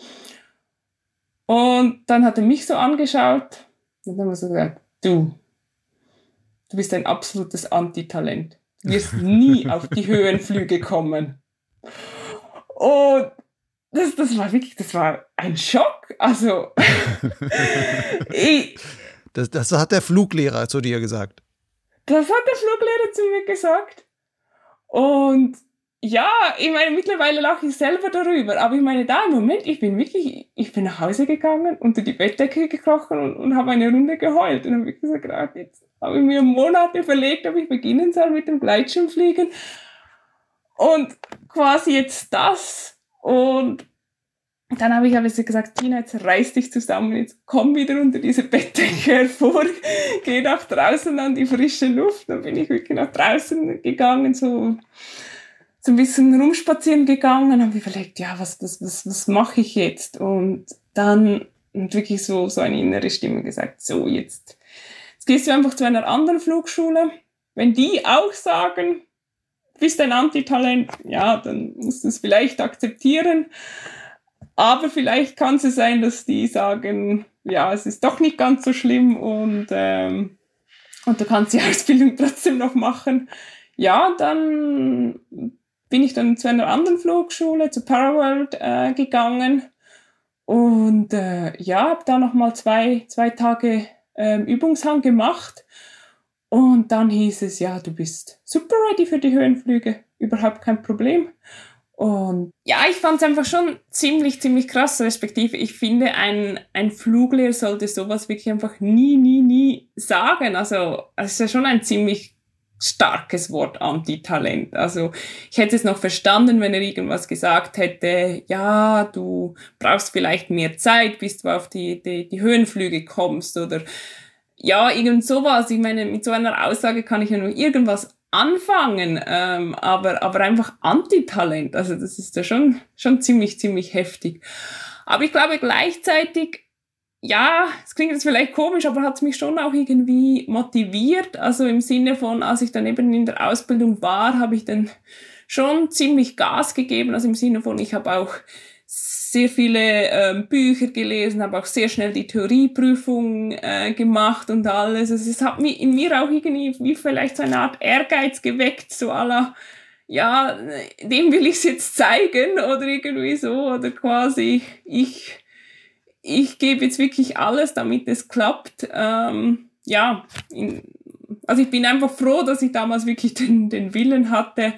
Und dann hat er mich so angeschaut und dann haben wir so gesagt, du, du bist ein absolutes Antitalent. Du wirst (laughs) nie auf die Höhenflüge kommen. Und das, das war wirklich, das war ein Schock. Also, (laughs) ich, das, das hat der Fluglehrer zu dir gesagt. Das hat der Fluglehrer zu mir gesagt. Und ja, ich meine, mittlerweile lache ich selber darüber, aber ich meine, da im Moment, ich bin wirklich, ich bin nach Hause gegangen, unter die Bettdecke gekrochen und, und habe eine Runde geheult. Und habe gesagt, jetzt habe ich mir Monate verlegt, ob ich beginnen soll mit dem Gleitschirmfliegen. Und quasi jetzt das. Und dann habe ich aber gesagt, Tina, jetzt reiß dich zusammen, jetzt komm wieder unter diese Bettdecke (laughs) hervor, geh nach draußen an die frische Luft. Dann bin ich wirklich nach draußen gegangen, so so ein bisschen rumspazieren gegangen und habe überlegt, ja, was, was, was, was mache ich jetzt? Und dann hat wirklich so, so eine innere Stimme gesagt, so jetzt, gehst du einfach zu einer anderen Flugschule. Wenn die auch sagen, bist ein Antitalent, ja, dann musst du es vielleicht akzeptieren. Aber vielleicht kann es sein, dass die sagen, ja, es ist doch nicht ganz so schlimm und, ähm, und du kannst die Ausbildung (laughs) trotzdem noch machen. Ja, dann bin ich dann zu einer anderen Flugschule, zu Paraworld äh, gegangen und äh, ja, habe da nochmal zwei, zwei Tage ähm, Übungshang gemacht und dann hieß es, ja, du bist super ready für die Höhenflüge, überhaupt kein Problem. Und ja, ich fand es einfach schon ziemlich, ziemlich krass, respektive ich finde, ein, ein Fluglehrer sollte sowas wirklich einfach nie, nie, nie sagen. Also es ist ja schon ein ziemlich starkes Wort Antitalent. Also ich hätte es noch verstanden, wenn er irgendwas gesagt hätte, ja, du brauchst vielleicht mehr Zeit, bis du auf die, die, die Höhenflüge kommst oder ja, irgend sowas. Ich meine, mit so einer Aussage kann ich ja nur irgendwas anfangen, ähm, aber, aber einfach Antitalent. Also das ist ja schon, schon ziemlich, ziemlich heftig. Aber ich glaube gleichzeitig, ja, es klingt jetzt vielleicht komisch, aber hat es mich schon auch irgendwie motiviert. Also im Sinne von, als ich dann eben in der Ausbildung war, habe ich dann schon ziemlich Gas gegeben. Also im Sinne von, ich habe auch sehr viele ähm, Bücher gelesen, habe auch sehr schnell die Theorieprüfung äh, gemacht und alles. Also es hat mich in mir auch irgendwie wie vielleicht so eine Art Ehrgeiz geweckt, so aller ja, dem will ich es jetzt zeigen oder irgendwie so oder quasi ich ich gebe jetzt wirklich alles, damit es klappt. Ähm, ja, in, also ich bin einfach froh, dass ich damals wirklich den, den Willen hatte,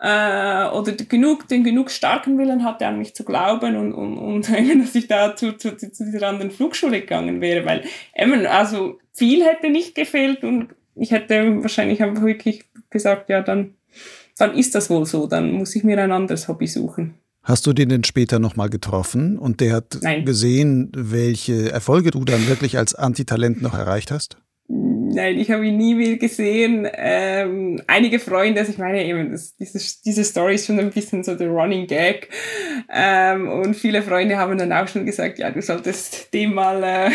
äh, oder genug, den genug starken Willen hatte, an mich zu glauben und, und, und (laughs) dass ich da zu, zu, zu dieser anderen Flugschule gegangen wäre, weil eben, also viel hätte nicht gefehlt und ich hätte wahrscheinlich einfach wirklich gesagt, ja, dann, dann ist das wohl so, dann muss ich mir ein anderes Hobby suchen. Hast du den denn später nochmal getroffen und der hat Nein. gesehen, welche Erfolge du dann wirklich als Antitalent noch erreicht hast? Nein, ich habe ihn nie mehr gesehen. Ähm, einige Freunde, also ich meine eben, das, diese, diese Story ist schon ein bisschen so der Running Gag. Ähm, und viele Freunde haben dann auch schon gesagt, ja, du solltest dem mal äh,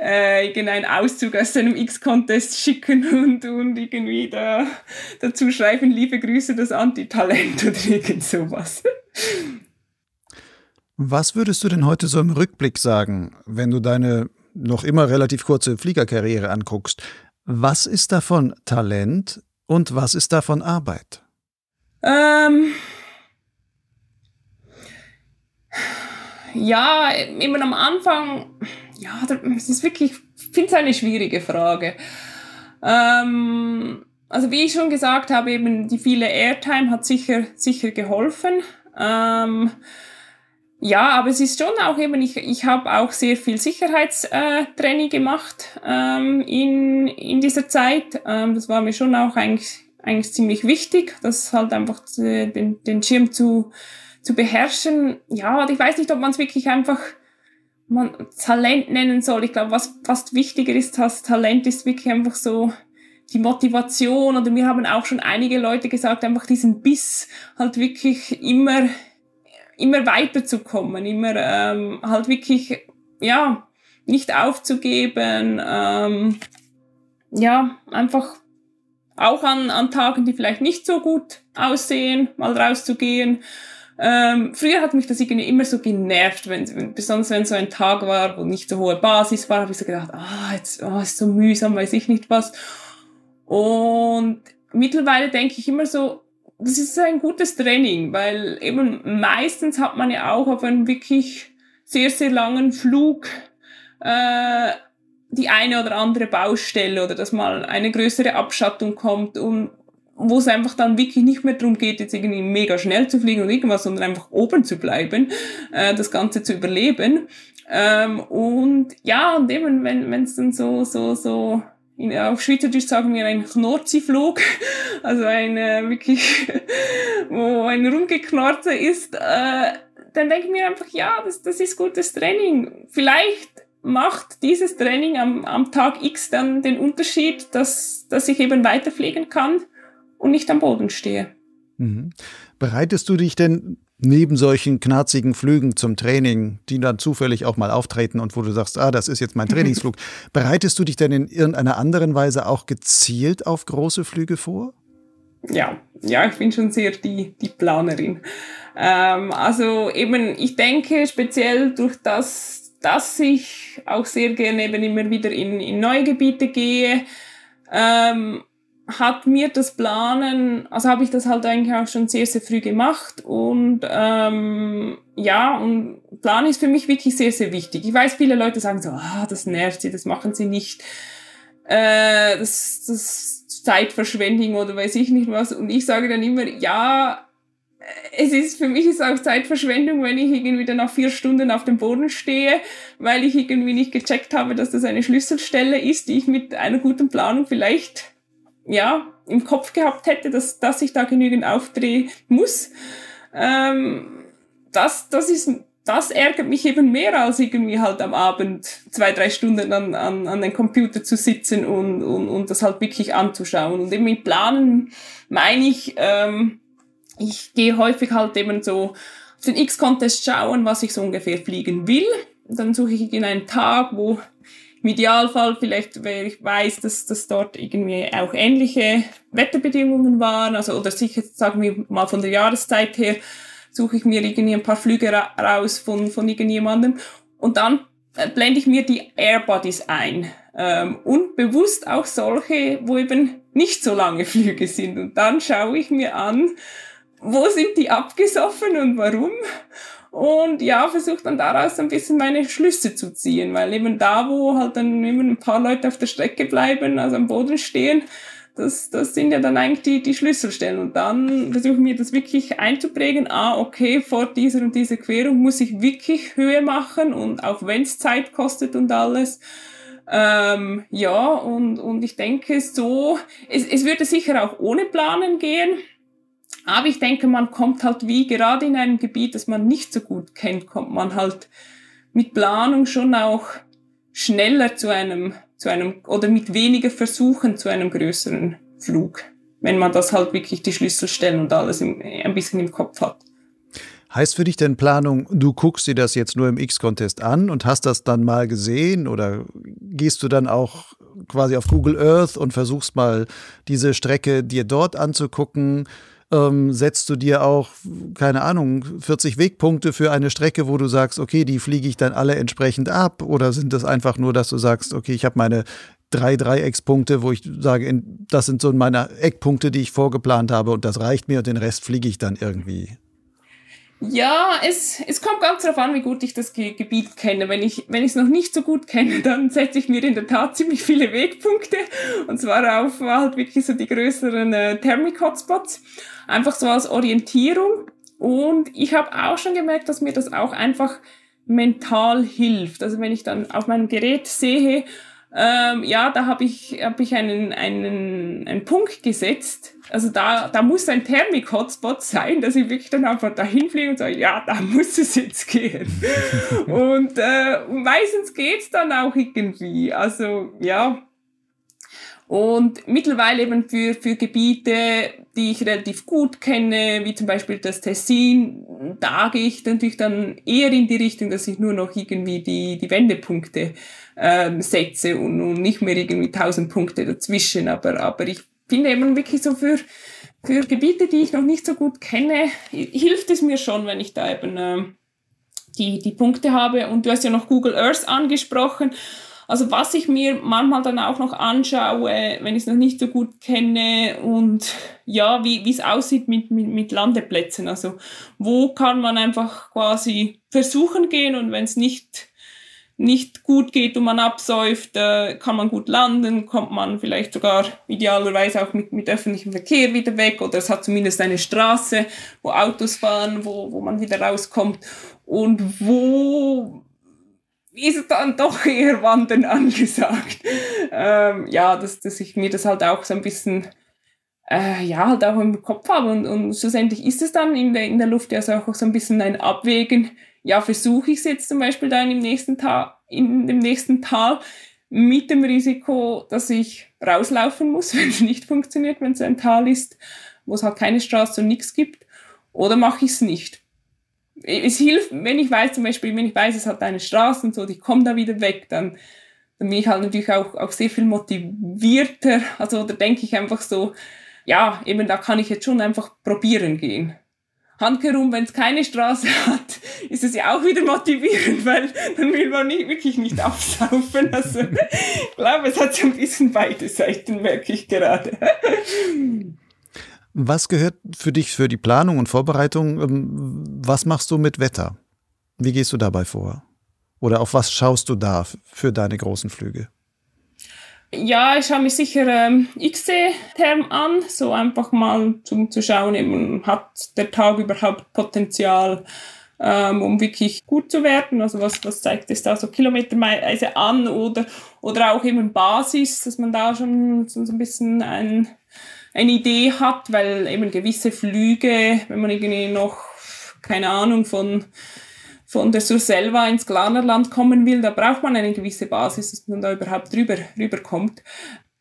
äh, irgendeinen Auszug aus seinem X-Contest schicken und, und irgendwie da, dazu schreiben, liebe Grüße, das Antitalent oder irgend sowas. Was würdest du denn heute so im Rückblick sagen, wenn du deine noch immer relativ kurze Fliegerkarriere anguckst, was ist davon Talent und was ist davon Arbeit? Ähm, ja, immer am Anfang, ja, das ist wirklich, ich finde es eine schwierige Frage. Ähm, also wie ich schon gesagt habe, eben die viele Airtime hat sicher, sicher geholfen. Ähm, ja, aber es ist schon auch eben, ich, ich habe auch sehr viel Sicherheitstraining gemacht ähm, in, in dieser Zeit. Ähm, das war mir schon auch eigentlich, eigentlich ziemlich wichtig, das halt einfach zu, den, den Schirm zu, zu beherrschen. Ja, ich weiß nicht, ob man es wirklich einfach man Talent nennen soll. Ich glaube, was fast wichtiger ist als Talent, ist wirklich einfach so die Motivation. Oder mir haben auch schon einige Leute gesagt, einfach diesen Biss halt wirklich immer immer weiterzukommen, immer ähm, halt wirklich, ja, nicht aufzugeben, ähm, ja, einfach auch an, an Tagen, die vielleicht nicht so gut aussehen, mal rauszugehen. Ähm, früher hat mich das irgendwie immer so genervt, wenn, besonders wenn so ein Tag war, wo nicht so hohe Basis war, habe ich so gedacht, ah, jetzt oh, ist so mühsam, weiß ich nicht was. Und mittlerweile denke ich immer so, das ist ein gutes Training, weil eben meistens hat man ja auch auf einem wirklich sehr, sehr langen Flug äh, die eine oder andere Baustelle oder dass mal eine größere Abschattung kommt und wo es einfach dann wirklich nicht mehr darum geht, jetzt irgendwie mega schnell zu fliegen oder irgendwas, sondern einfach oben zu bleiben, äh, das Ganze zu überleben. Ähm, und ja, und eben, wenn es dann so, so, so in, auf Schweizerdeutsch sagen wir ein Knorzi-Flug, (laughs) also ein äh, wirklich, (laughs) wo ein Rumgeknorze ist, äh, dann denke ich mir einfach, ja, das, das ist gutes Training. Vielleicht macht dieses Training am, am Tag X dann den Unterschied, dass, dass ich eben weiterfliegen kann und nicht am Boden stehe. Mhm. Bereitest du dich denn neben solchen knarzigen Flügen zum Training, die dann zufällig auch mal auftreten und wo du sagst, ah, das ist jetzt mein (laughs) Trainingsflug, bereitest du dich denn in irgendeiner anderen Weise auch gezielt auf große Flüge vor? Ja, ja, ich bin schon sehr die, die Planerin. Ähm, also eben, ich denke speziell durch das, dass ich auch sehr gerne eben immer wieder in, in neue Gebiete gehe, ähm, hat mir das Planen, also habe ich das halt eigentlich auch schon sehr, sehr früh gemacht und ähm, ja, und Plan ist für mich wirklich sehr, sehr wichtig. Ich weiß, viele Leute sagen so, ah, das nervt sie, das machen sie nicht, äh, das, das Zeitverschwendung oder weiß ich nicht was. Und ich sage dann immer, ja, es ist für mich ist auch Zeitverschwendung, wenn ich irgendwie dann nach vier Stunden auf dem Boden stehe, weil ich irgendwie nicht gecheckt habe, dass das eine Schlüsselstelle ist, die ich mit einer guten Planung vielleicht ja, im Kopf gehabt hätte, dass, dass ich da genügend aufdrehen muss. Ähm, das, das ist, das ärgert mich eben mehr, als irgendwie halt am Abend zwei, drei Stunden an, an, an den Computer zu sitzen und, und, und das halt wirklich anzuschauen. Und eben mit Planen meine ich, ähm, ich gehe häufig halt eben so auf den X-Contest schauen, was ich so ungefähr fliegen will. Dann suche ich in einen Tag, wo im Idealfall vielleicht, weil ich weiß, dass, dass dort irgendwie auch ähnliche Wetterbedingungen waren, also oder sicher, sagen wir mal von der Jahreszeit her, suche ich mir irgendwie ein paar Flüge ra raus von, von irgendjemandem. Und dann äh, blende ich mir die Airbodies ein. Ähm, und bewusst auch solche, wo eben nicht so lange Flüge sind. Und dann schaue ich mir an, wo sind die abgesoffen und warum und ja, versuche dann daraus ein bisschen meine Schlüsse zu ziehen, weil eben da, wo halt dann immer ein paar Leute auf der Strecke bleiben, also am Boden stehen, das, das sind ja dann eigentlich die, die Schlüsselstellen. Und dann versuche ich mir das wirklich einzuprägen. Ah, okay, vor dieser und dieser Querung muss ich wirklich Höhe machen und auch wenn es Zeit kostet und alles. Ähm, ja, und, und ich denke so, es, es würde sicher auch ohne Planen gehen. Aber ich denke, man kommt halt wie gerade in einem Gebiet, das man nicht so gut kennt, kommt man halt mit Planung schon auch schneller zu einem, zu einem, oder mit weniger Versuchen zu einem größeren Flug. Wenn man das halt wirklich die Schlüsselstellen und alles im, ein bisschen im Kopf hat. Heißt für dich denn Planung, du guckst dir das jetzt nur im X-Contest an und hast das dann mal gesehen oder gehst du dann auch quasi auf Google Earth und versuchst mal diese Strecke dir dort anzugucken? Ähm, setzt du dir auch, keine Ahnung, 40 Wegpunkte für eine Strecke, wo du sagst, okay, die fliege ich dann alle entsprechend ab? Oder sind das einfach nur, dass du sagst, okay, ich habe meine drei Dreieckspunkte, wo ich sage, das sind so meine Eckpunkte, die ich vorgeplant habe und das reicht mir und den Rest fliege ich dann irgendwie? Ja, es, es kommt ganz darauf an, wie gut ich das Ge Gebiet kenne. Wenn ich wenn ich es noch nicht so gut kenne, (laughs) dann setze ich mir in der Tat ziemlich viele Wegpunkte und zwar auf halt wirklich so die größeren äh, Thermic-Hotspots, einfach so als Orientierung. Und ich habe auch schon gemerkt, dass mir das auch einfach mental hilft. Also wenn ich dann auf meinem Gerät sehe, ähm, ja, da habe ich, hab ich einen, einen, einen Punkt gesetzt. Also da, da muss ein Thermik-Hotspot sein, dass ich wirklich dann einfach dahin fliege und sage, ja, da (laughs) muss es jetzt gehen. (laughs) und äh, meistens geht's dann auch irgendwie. Also ja. Und mittlerweile eben für, für Gebiete, die ich relativ gut kenne, wie zum Beispiel das Tessin, da gehe ich natürlich dann eher in die Richtung, dass ich nur noch irgendwie die, die Wendepunkte ähm, setze und, und nicht mehr irgendwie tausend Punkte dazwischen. Aber, aber ich finde eben wirklich so für, für Gebiete, die ich noch nicht so gut kenne, hilft es mir schon, wenn ich da eben äh, die, die Punkte habe. Und du hast ja noch Google Earth angesprochen. Also was ich mir manchmal dann auch noch anschaue, wenn ich es noch nicht so gut kenne und ja, wie es aussieht mit, mit, mit Landeplätzen. Also wo kann man einfach quasi versuchen gehen und wenn es nicht nicht gut geht und man absäuft, äh, kann man gut landen, kommt man vielleicht sogar idealerweise auch mit, mit öffentlichem Verkehr wieder weg oder es hat zumindest eine Straße, wo Autos fahren, wo, wo man wieder rauskommt und wo ist dann doch (laughs) eher Wandern angesagt. ähm, ja, dass, dass ich mir das halt auch so ein bisschen äh, ja, halt auch im Kopf habe und, und schlussendlich ist es dann in der, in der Luft ja so auch so ein bisschen ein Abwägen, ja, versuche ich es jetzt zum Beispiel dann im nächsten Tal, in dem nächsten Tal mit dem Risiko, dass ich rauslaufen muss, (laughs) wenn es nicht funktioniert, wenn es ein Tal ist, wo es halt keine Straße und nichts gibt, oder mache ich es nicht? es hilft, wenn ich weiß, zum Beispiel, wenn ich weiß, es hat eine Straße und so, die kommen da wieder weg, dann, dann bin ich halt natürlich auch, auch sehr viel motivierter. Also da denke ich einfach so, ja, eben da kann ich jetzt schon einfach probieren gehen. Handkerum, wenn es keine Straße (laughs) hat, ist es ja auch wieder motivierend, weil dann will man nicht, wirklich nicht aufsaufen. Also ich glaube, es hat so ein bisschen beide Seiten, merke ich gerade. Was gehört für dich für die Planung und Vorbereitung? Ähm, was machst du mit Wetter? Wie gehst du dabei vor? Oder auf was schaust du da für deine großen Flüge? Ja, ich schaue mir sicher ähm, XC-Term an, so einfach mal zum zu schauen, eben, hat der Tag überhaupt Potenzial, ähm, um wirklich gut zu werden. Also was, was zeigt es da so kilometerweise an oder, oder auch eben Basis, dass man da schon so, so ein bisschen ein, eine Idee hat, weil eben gewisse Flüge, wenn man irgendwie noch, keine Ahnung, von von der Surselva ins Glanerland kommen will, da braucht man eine gewisse Basis, dass man da überhaupt drüber, rüberkommt.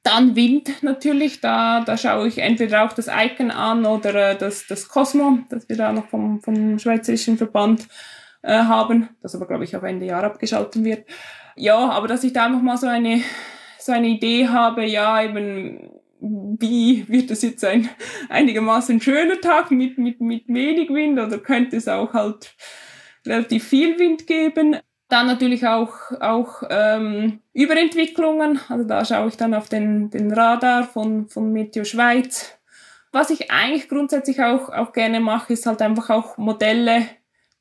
Dann Wind natürlich, da, da schaue ich entweder auch das Icon an oder äh, das, das Cosmo, das wir da noch vom, vom Schweizerischen Verband äh, haben, das aber, glaube ich, auf Ende Jahr abgeschaltet wird. Ja, aber dass ich da einfach mal so eine, so eine Idee habe, ja, eben, wie wird das jetzt ein einigermaßen schöner Tag mit, mit, mit wenig Wind oder könnte es auch halt relativ viel Wind geben. Dann natürlich auch, auch ähm, Überentwicklungen. Also da schaue ich dann auf den, den Radar von, von Meteo Schweiz. Was ich eigentlich grundsätzlich auch, auch gerne mache, ist halt einfach auch Modelle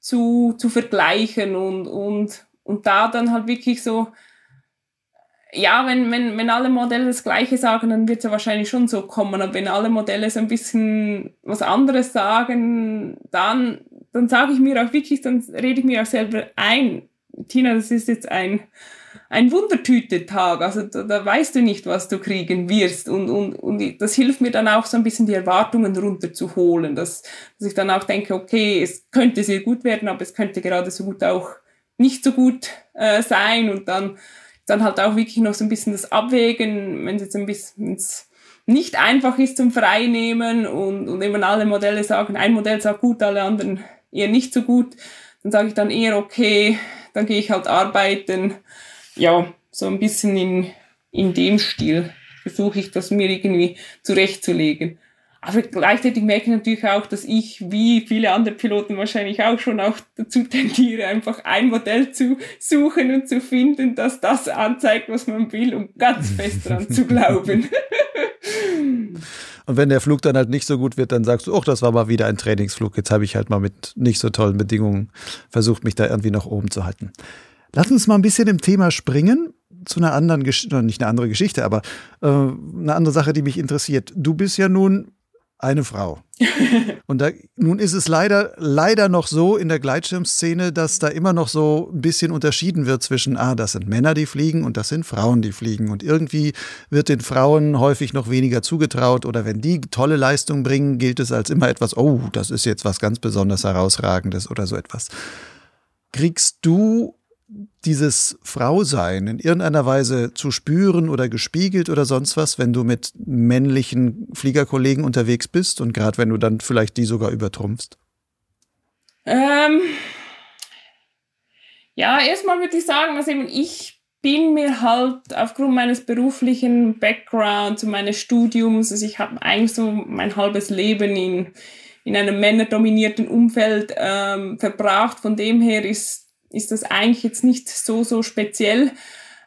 zu, zu vergleichen und, und, und da dann halt wirklich so, ja, wenn, wenn, wenn alle Modelle das Gleiche sagen, dann wird es ja wahrscheinlich schon so kommen. Aber wenn alle Modelle so ein bisschen was anderes sagen, dann dann sage ich mir auch wirklich, dann rede ich mir auch selber ein, Tina, das ist jetzt ein, ein Wundertütetag, also da, da weißt du nicht, was du kriegen wirst. Und, und, und das hilft mir dann auch so ein bisschen die Erwartungen runterzuholen, dass, dass ich dann auch denke, okay, es könnte sehr gut werden, aber es könnte gerade so gut auch nicht so gut äh, sein. Und dann, dann halt auch wirklich noch so ein bisschen das Abwägen, wenn es jetzt ein bisschen nicht einfach ist zum Freinehmen und, und eben alle Modelle sagen, ein Modell sagt gut, alle anderen eher nicht so gut, dann sage ich dann eher, okay, dann gehe ich halt arbeiten. Ja, so ein bisschen in, in dem Stil versuche ich das mir irgendwie zurechtzulegen. Aber gleichzeitig merke ich natürlich auch, dass ich, wie viele andere Piloten wahrscheinlich auch schon auch dazu tendiere, einfach ein Modell zu suchen und zu finden, dass das anzeigt, was man will, um ganz fest dran zu (laughs) glauben. Und wenn der Flug dann halt nicht so gut wird, dann sagst du, oh, das war mal wieder ein Trainingsflug. Jetzt habe ich halt mal mit nicht so tollen Bedingungen versucht, mich da irgendwie noch oben zu halten. Lass uns mal ein bisschen im Thema springen zu einer anderen Geschichte, nicht eine andere Geschichte, aber äh, eine andere Sache, die mich interessiert. Du bist ja nun eine Frau. (laughs) Und da, nun ist es leider, leider noch so in der Gleitschirmszene, dass da immer noch so ein bisschen unterschieden wird zwischen, ah, das sind Männer, die fliegen und das sind Frauen, die fliegen. Und irgendwie wird den Frauen häufig noch weniger zugetraut oder wenn die tolle Leistung bringen, gilt es als immer etwas, oh, das ist jetzt was ganz besonders herausragendes oder so etwas. Kriegst du dieses Frausein in irgendeiner Weise zu spüren oder gespiegelt oder sonst was, wenn du mit männlichen Fliegerkollegen unterwegs bist und gerade wenn du dann vielleicht die sogar übertrumpfst? Ähm, ja, erstmal würde ich sagen, dass eben ich bin mir halt aufgrund meines beruflichen Backgrounds und meines Studiums, also ich habe eigentlich so mein halbes Leben in, in einem männerdominierten Umfeld ähm, verbracht. Von dem her ist ist das eigentlich jetzt nicht so, so speziell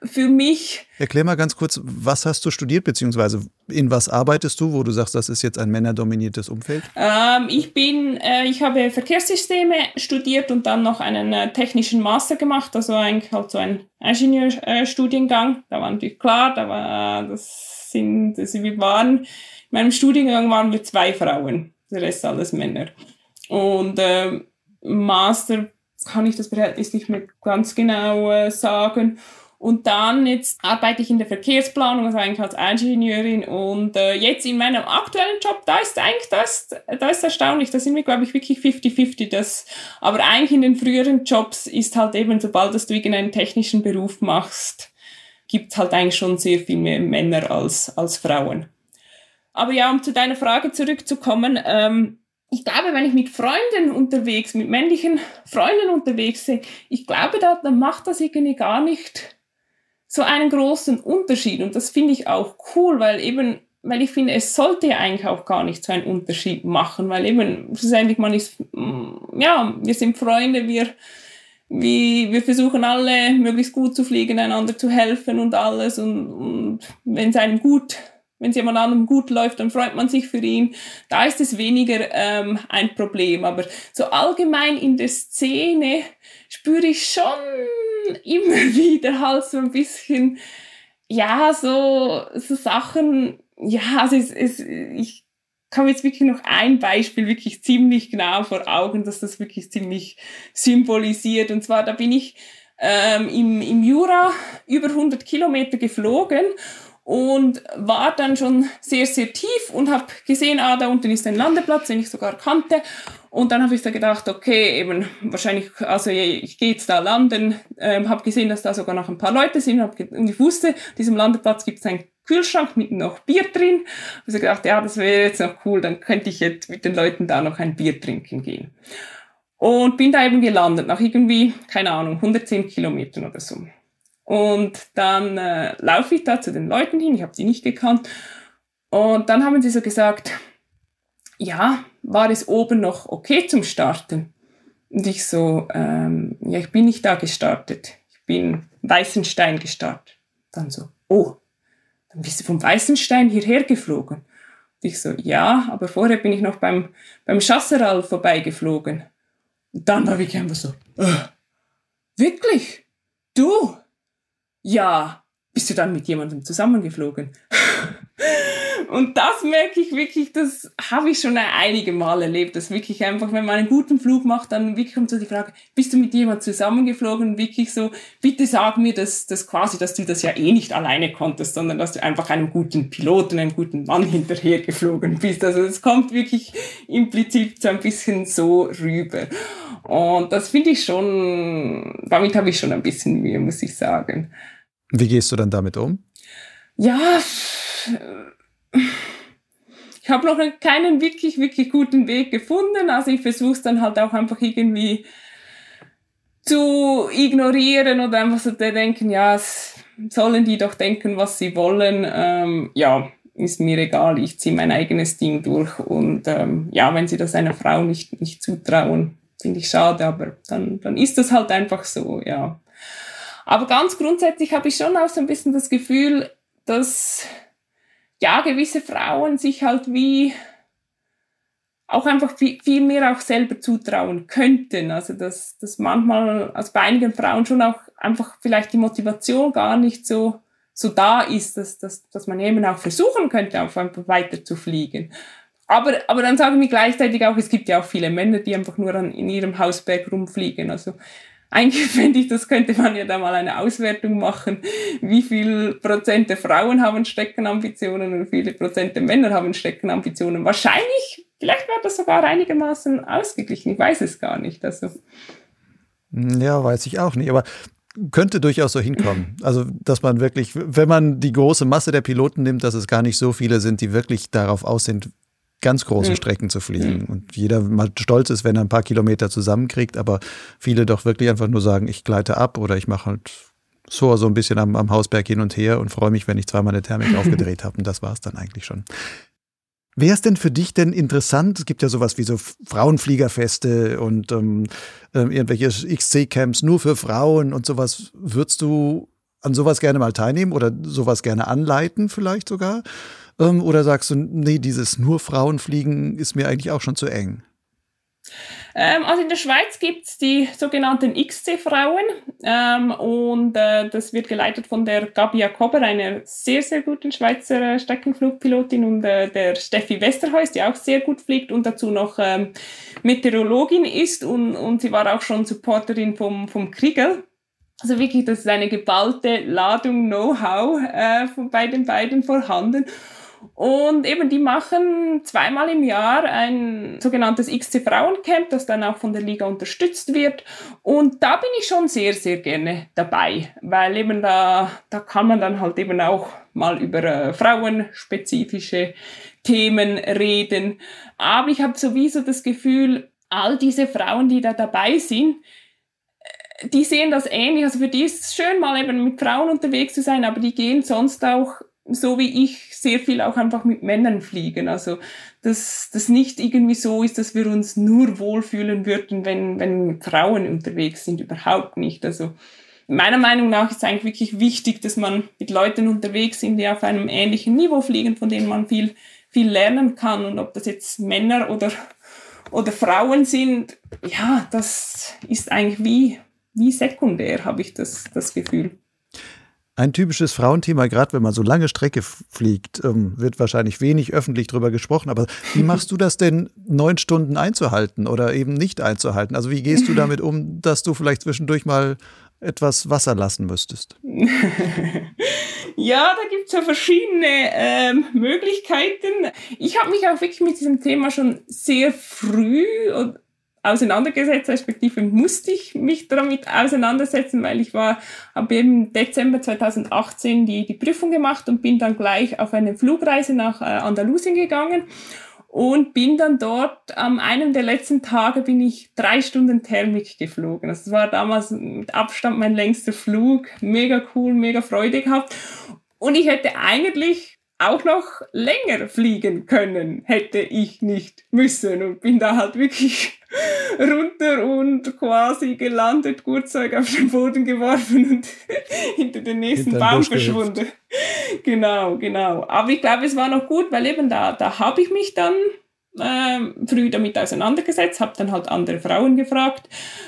für mich. Erklär mal ganz kurz, was hast du studiert, beziehungsweise in was arbeitest du, wo du sagst, das ist jetzt ein männerdominiertes Umfeld? Ähm, ich bin, äh, ich habe Verkehrssysteme studiert und dann noch einen äh, technischen Master gemacht, also eigentlich halt so ein Ingenieurstudiengang. da war natürlich klar, da war, das sind, also wir waren, in meinem Studiengang waren wir zwei Frauen, der Rest alles Männer. Und äh, Master kann ich das Verhältnis nicht mehr ganz genau äh, sagen. Und dann jetzt arbeite ich in der Verkehrsplanung, also eigentlich als Ingenieurin. Und äh, jetzt in meinem aktuellen Job, da ist eigentlich das, da ist erstaunlich, da sind wir, glaube ich, wirklich 50-50. aber eigentlich in den früheren Jobs ist halt eben, sobald dass du irgendeinen technischen Beruf machst, gibt es halt eigentlich schon sehr viel mehr Männer als, als Frauen. Aber ja, um zu deiner Frage zurückzukommen, ähm, ich glaube, wenn ich mit Freunden unterwegs, mit männlichen Freunden unterwegs bin, ich glaube, da, dann macht das irgendwie gar nicht so einen großen Unterschied. Und das finde ich auch cool, weil eben, weil ich finde, es sollte ja eigentlich auch gar nicht so einen Unterschied machen, weil eben, schlussendlich man ist, mm, ja, wir sind Freunde, wir, wie, wir versuchen alle möglichst gut zu fliegen, einander zu helfen und alles. Und, und wenn es einem gut wenn es jemand anderem gut läuft, dann freut man sich für ihn. Da ist es weniger ähm, ein Problem. Aber so allgemein in der Szene spüre ich schon immer (laughs) wieder halt so ein bisschen, ja, so, so Sachen, ja, also es, es, ich kann jetzt wirklich noch ein Beispiel wirklich ziemlich genau vor Augen, dass das wirklich ziemlich symbolisiert. Und zwar, da bin ich ähm, im, im Jura über 100 Kilometer geflogen und war dann schon sehr, sehr tief und habe gesehen, ah, da unten ist ein Landeplatz, den ich sogar kannte. Und dann habe ich da gedacht, okay, eben wahrscheinlich, also ich gehe jetzt da landen, ähm, habe gesehen, dass da sogar noch ein paar Leute sind hab, und ich wusste, diesem Landeplatz gibt es einen Kühlschrank mit noch Bier drin. Also gedacht, ja, das wäre jetzt noch cool, dann könnte ich jetzt mit den Leuten da noch ein Bier trinken gehen. Und bin da eben gelandet, nach irgendwie, keine Ahnung, 110 Kilometern oder so. Und dann äh, laufe ich da zu den Leuten hin, ich habe die nicht gekannt. Und dann haben sie so gesagt, ja, war es oben noch okay zum Starten? Und ich so, ähm, ja, ich bin nicht da gestartet. Ich bin Weißenstein gestartet. Dann so, oh, dann bist du vom Weißenstein hierher geflogen. Und ich so, ja, aber vorher bin ich noch beim, beim Chasseral vorbeigeflogen. Und dann war ich einfach so, äh, wirklich? Du? Ja, bist du dann mit jemandem zusammengeflogen? und das merke ich wirklich, das habe ich schon einige Mal erlebt, dass wirklich einfach, wenn man einen guten Flug macht, dann wirklich kommt so die Frage, bist du mit jemandem zusammengeflogen? Wirklich so, bitte sag mir, dass, dass quasi, dass du das ja eh nicht alleine konntest, sondern dass du einfach einem guten Piloten, einem guten Mann hinterhergeflogen bist. Also es kommt wirklich implizit so ein bisschen so rüber. Und das finde ich schon, damit habe ich schon ein bisschen Mühe, muss ich sagen. Wie gehst du dann damit um? Ja, ich habe noch keinen wirklich, wirklich guten Weg gefunden. Also ich versuche es dann halt auch einfach irgendwie zu ignorieren oder einfach so zu denken, ja, sollen die doch denken, was sie wollen. Ähm, ja, ist mir egal, ich ziehe mein eigenes Ding durch. Und ähm, ja, wenn sie das einer Frau nicht, nicht zutrauen, finde ich schade, aber dann, dann ist das halt einfach so, ja. Aber ganz grundsätzlich habe ich schon auch so ein bisschen das Gefühl, dass ja gewisse Frauen sich halt wie auch einfach viel, mehr auch selber zutrauen könnten. Also dass, dass manchmal, also bei einigen Frauen schon auch einfach vielleicht die Motivation gar nicht so, so da ist, dass, dass, dass man eben auch versuchen könnte, auch einfach weiter zu fliegen. Aber, aber dann sagen wir gleichzeitig auch, es gibt ja auch viele Männer, die einfach nur an, in ihrem Hausberg rumfliegen. Also eigentlich (laughs) fände ich, das könnte man ja da mal eine Auswertung machen, wie viel Prozent der Frauen haben Steckenambitionen und wie viele Prozent der Männer haben Steckenambitionen. Wahrscheinlich, vielleicht wäre das sogar einigermaßen ausgeglichen, ich weiß es gar nicht. Also. Ja, weiß ich auch nicht, aber könnte durchaus so hinkommen. Also, dass man wirklich, wenn man die große Masse der Piloten nimmt, dass es gar nicht so viele sind, die wirklich darauf aus sind, ganz große Strecken zu fliegen. Und jeder mal stolz ist, wenn er ein paar Kilometer zusammenkriegt, aber viele doch wirklich einfach nur sagen, ich gleite ab oder ich mache halt so, so ein bisschen am, am Hausberg hin und her und freue mich, wenn ich zweimal eine Thermik (laughs) aufgedreht habe. Und das war es dann eigentlich schon. Wäre es denn für dich denn interessant? Es gibt ja sowas wie so Frauenfliegerfeste und ähm, äh, irgendwelche XC-Camps nur für Frauen und sowas. Würdest du an sowas gerne mal teilnehmen oder sowas gerne anleiten, vielleicht sogar? Ähm, oder sagst du, nee, dieses nur Frauenfliegen ist mir eigentlich auch schon zu eng? Ähm, also in der Schweiz gibt es die sogenannten XC-Frauen ähm, und äh, das wird geleitet von der Gabi Jakober, einer sehr, sehr guten Schweizer äh, Streckenflugpilotin und äh, der Steffi Westerhuis, die auch sehr gut fliegt und dazu noch ähm, Meteorologin ist und, und sie war auch schon Supporterin vom, vom Kriegel. Also wirklich, das ist eine geballte Ladung Know-how äh, bei den beiden vorhanden. Und eben, die machen zweimal im Jahr ein sogenanntes XC Frauencamp, das dann auch von der Liga unterstützt wird. Und da bin ich schon sehr, sehr gerne dabei, weil eben da, da kann man dann halt eben auch mal über äh, frauenspezifische Themen reden. Aber ich habe sowieso das Gefühl, all diese Frauen, die da dabei sind, äh, die sehen das ähnlich. Also für die ist es schön, mal eben mit Frauen unterwegs zu sein, aber die gehen sonst auch, so wie ich, sehr viel auch einfach mit Männern fliegen. Also dass das nicht irgendwie so ist, dass wir uns nur wohlfühlen würden, wenn, wenn Frauen unterwegs sind. Überhaupt nicht. Also meiner Meinung nach ist es eigentlich wirklich wichtig, dass man mit Leuten unterwegs sind, die auf einem ähnlichen Niveau fliegen, von denen man viel, viel lernen kann. Und ob das jetzt Männer oder, oder Frauen sind, ja, das ist eigentlich wie, wie sekundär, habe ich das, das Gefühl. Ein typisches Frauenthema, gerade wenn man so lange Strecke fliegt, ähm, wird wahrscheinlich wenig öffentlich drüber gesprochen. Aber wie (laughs) machst du das denn, neun Stunden einzuhalten oder eben nicht einzuhalten? Also wie gehst du (laughs) damit um, dass du vielleicht zwischendurch mal etwas Wasser lassen müsstest? (laughs) ja, da gibt es ja verschiedene ähm, Möglichkeiten. Ich habe mich auch wirklich mit diesem Thema schon sehr früh auseinandergesetzt, respektive musste ich mich damit auseinandersetzen, weil ich war, habe eben Dezember 2018 die, die Prüfung gemacht und bin dann gleich auf eine Flugreise nach äh, Andalusien gegangen und bin dann dort am einem der letzten Tage bin ich drei Stunden Thermik geflogen. Das war damals mit Abstand mein längster Flug. Mega cool, mega Freude gehabt. Und ich hätte eigentlich auch noch länger fliegen können, hätte ich nicht müssen und bin da halt wirklich (laughs) runter und quasi gelandet, Gurtzeug auf den Boden geworfen und (laughs) hinter den nächsten Hinter Baum verschwunden. (laughs) genau, genau. Aber ich glaube, es war noch gut, weil eben da, da habe ich mich dann ähm, früh damit auseinandergesetzt, habe dann halt andere Frauen gefragt.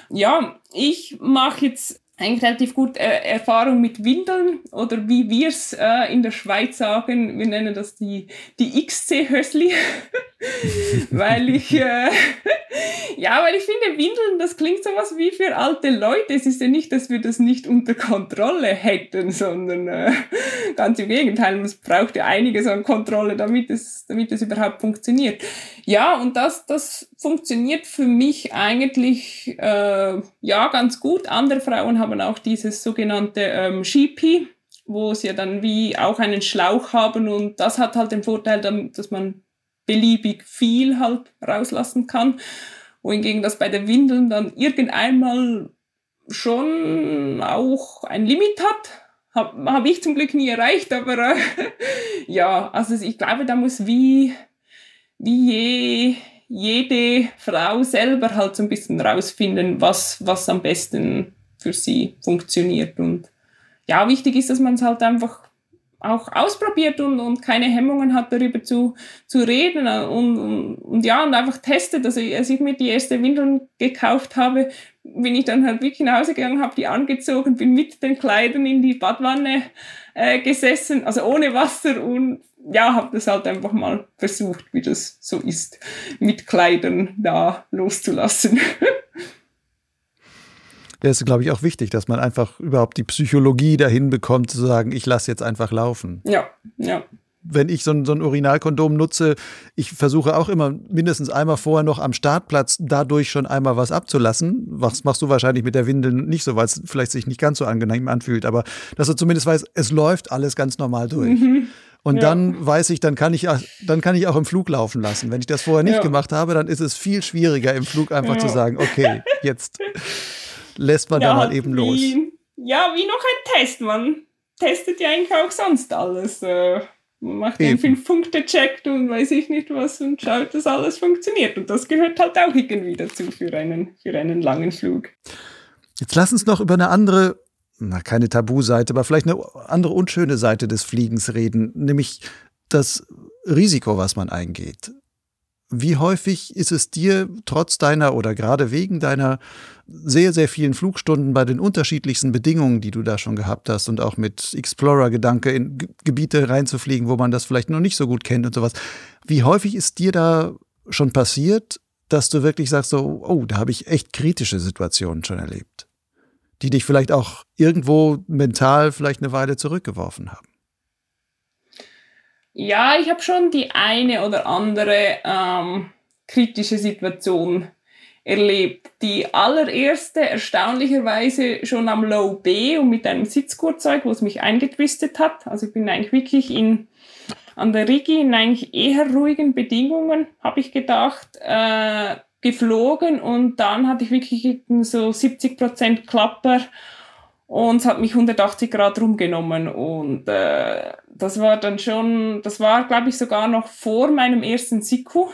Ja, ich mache jetzt eigentlich relativ gut äh, Erfahrung mit Windeln oder wie wir es äh, in der Schweiz sagen, wir nennen das die, die XC-Hösli, (laughs) weil ich, äh, (laughs) ja, weil ich finde, Windeln, das klingt sowas wie für alte Leute. Es ist ja nicht, dass wir das nicht unter Kontrolle hätten, sondern äh, (laughs) ganz im Gegenteil, es braucht ja einiges an Kontrolle, damit es, damit es überhaupt funktioniert. Ja, und das, das funktioniert für mich eigentlich, äh, ja, ganz gut. Andere Frauen haben auch dieses sogenannte ähm, Sheepy, wo sie ja dann wie auch einen Schlauch haben und das hat halt den Vorteil, dass man beliebig viel halt rauslassen kann. Wohingegen das bei den Windeln dann irgendeinmal schon auch ein Limit hat. Habe hab ich zum Glück nie erreicht, aber äh, (laughs) ja, also ich glaube, da muss wie, wie je, jede Frau selber halt so ein bisschen rausfinden, was, was am besten für sie funktioniert. Und ja, wichtig ist, dass man es halt einfach auch ausprobiert und, und keine Hemmungen hat, darüber zu, zu reden und, und, und ja, und einfach testet. Also als ich mir die erste Windeln gekauft habe, bin ich dann halt wirklich nach Hause gegangen, habe die angezogen, bin mit den Kleidern in die Badwanne äh, gesessen, also ohne Wasser und ja, habe das halt einfach mal versucht, wie das so ist, mit Kleidern da loszulassen. (laughs) Ja, ist, glaube ich, auch wichtig, dass man einfach überhaupt die Psychologie dahin bekommt, zu sagen, ich lasse jetzt einfach laufen. Ja, ja. Wenn ich so ein, so ein Urinalkondom nutze, ich versuche auch immer mindestens einmal vorher noch am Startplatz dadurch schon einmal was abzulassen. Was machst du wahrscheinlich mit der Windel nicht so, weil es vielleicht sich nicht ganz so angenehm anfühlt, aber dass du zumindest weißt, es läuft alles ganz normal durch. Mhm. Und ja. dann weiß ich, dann kann ich, dann kann ich auch im Flug laufen lassen. Wenn ich das vorher nicht ja. gemacht habe, dann ist es viel schwieriger im Flug einfach ja. zu sagen, okay, jetzt lässt man da mal eben los. Wie, ja, wie noch ein Test. Man testet ja eigentlich auch sonst alles. Äh, man macht eben. den Fünf-Punkte-Check und weiß ich nicht was und schaut, dass alles funktioniert. Und das gehört halt auch irgendwie dazu für einen, für einen langen Flug. Jetzt lass uns noch über eine andere, na, keine Tabu-Seite, aber vielleicht eine andere unschöne Seite des Fliegens reden, nämlich das Risiko, was man eingeht. Wie häufig ist es dir trotz deiner oder gerade wegen deiner sehr, sehr vielen Flugstunden bei den unterschiedlichsten Bedingungen, die du da schon gehabt hast und auch mit Explorer-Gedanke in Gebiete reinzufliegen, wo man das vielleicht noch nicht so gut kennt und sowas. Wie häufig ist dir da schon passiert, dass du wirklich sagst so, oh, da habe ich echt kritische Situationen schon erlebt, die dich vielleicht auch irgendwo mental vielleicht eine Weile zurückgeworfen haben? Ja, ich habe schon die eine oder andere ähm, kritische Situation erlebt. Die allererste erstaunlicherweise schon am Low B und mit einem Sitzgurtzeug, wo es mich eingetwistet hat. Also ich bin eigentlich wirklich in, an der Rigi in eigentlich eher ruhigen Bedingungen, habe ich gedacht, äh, geflogen und dann hatte ich wirklich so 70 Prozent Klapper und es hat mich 180 Grad rumgenommen und äh, das war dann schon, das war glaube ich sogar noch vor meinem ersten Siku,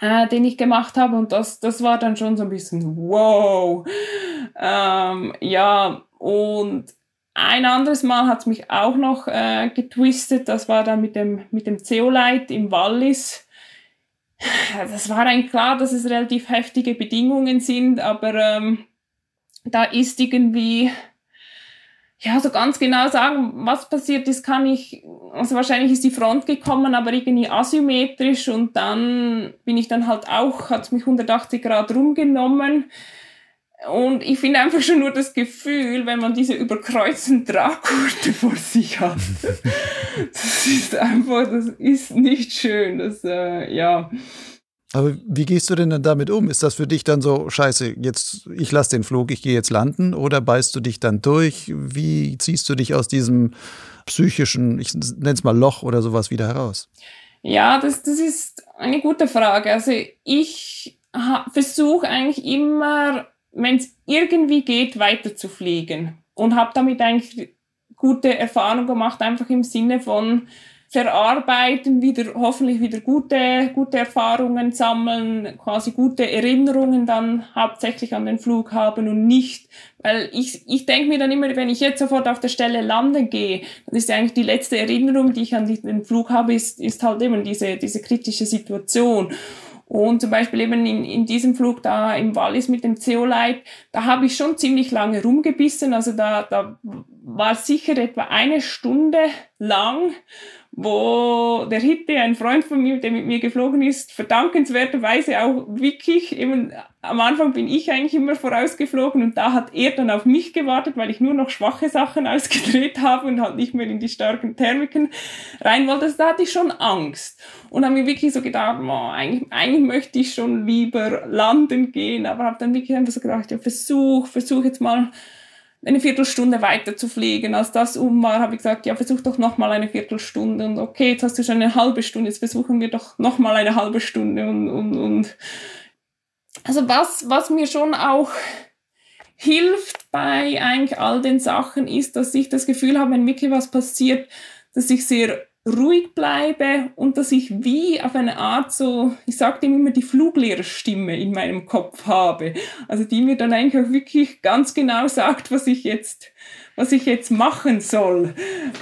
äh, den ich gemacht habe und das, das war dann schon so ein bisschen wow. Ähm, ja, und ein anderes Mal hat es mich auch noch äh, getwistet, das war dann mit dem, mit dem Zeolite im Wallis. Das war eigentlich klar, dass es relativ heftige Bedingungen sind, aber ähm, da ist irgendwie, ja, so ganz genau sagen, was passiert ist, kann ich, also wahrscheinlich ist die Front gekommen, aber irgendwie asymmetrisch und dann bin ich dann halt auch, hat mich 180 Grad rumgenommen. Und ich finde einfach schon nur das Gefühl, wenn man diese überkreuzten Tragkurte vor sich hat, (laughs) das ist einfach, das ist nicht schön. Das, äh, ja. Aber wie gehst du denn dann damit um? Ist das für dich dann so, scheiße, jetzt, ich lasse den Flug, ich gehe jetzt landen oder beißt du dich dann durch? Wie ziehst du dich aus diesem psychischen, ich nenne es mal Loch oder sowas wieder heraus? Ja, das, das ist eine gute Frage. Also ich versuche eigentlich immer, wenn es irgendwie geht, weiter zu fliegen und habe damit eigentlich gute Erfahrungen gemacht, einfach im Sinne von, verarbeiten, wieder hoffentlich wieder gute, gute Erfahrungen sammeln, quasi gute Erinnerungen dann hauptsächlich an den Flug haben und nicht, weil ich, ich denke mir dann immer, wenn ich jetzt sofort auf der Stelle landen gehe, dann ist ja eigentlich die letzte Erinnerung, die ich an den Flug habe, ist, ist halt eben diese, diese kritische Situation. Und zum Beispiel eben in, in diesem Flug da im Wallis mit dem Zeolite, da habe ich schon ziemlich lange rumgebissen. Also da, da war sicher etwa eine Stunde lang, wo der Hitte, ein Freund von mir, der mit mir geflogen ist, verdankenswerterweise auch wirklich, eben am Anfang bin ich eigentlich immer vorausgeflogen und da hat er dann auf mich gewartet, weil ich nur noch schwache Sachen (laughs) ausgedreht habe und halt nicht mehr in die starken Thermiken rein wollte. Also da hatte ich schon Angst und habe mir wirklich so gedacht, oh, eigentlich, eigentlich möchte ich schon lieber landen gehen, aber habe dann wirklich einfach so gedacht, ja, versuch, versuch jetzt mal eine Viertelstunde weiter zu fliegen. Als das um war, habe ich gesagt, ja, versuch doch noch mal eine Viertelstunde. Und okay, jetzt hast du schon eine halbe Stunde, jetzt versuchen wir doch noch mal eine halbe Stunde. Und, und, und also was, was mir schon auch hilft bei eigentlich all den Sachen ist, dass ich das Gefühl habe, wenn wirklich was passiert, dass ich sehr ruhig bleibe und dass ich wie auf eine Art so, ich sagte immer, die Fluglehrerstimme in meinem Kopf habe. Also die mir dann eigentlich auch wirklich ganz genau sagt, was ich jetzt, was ich jetzt machen soll.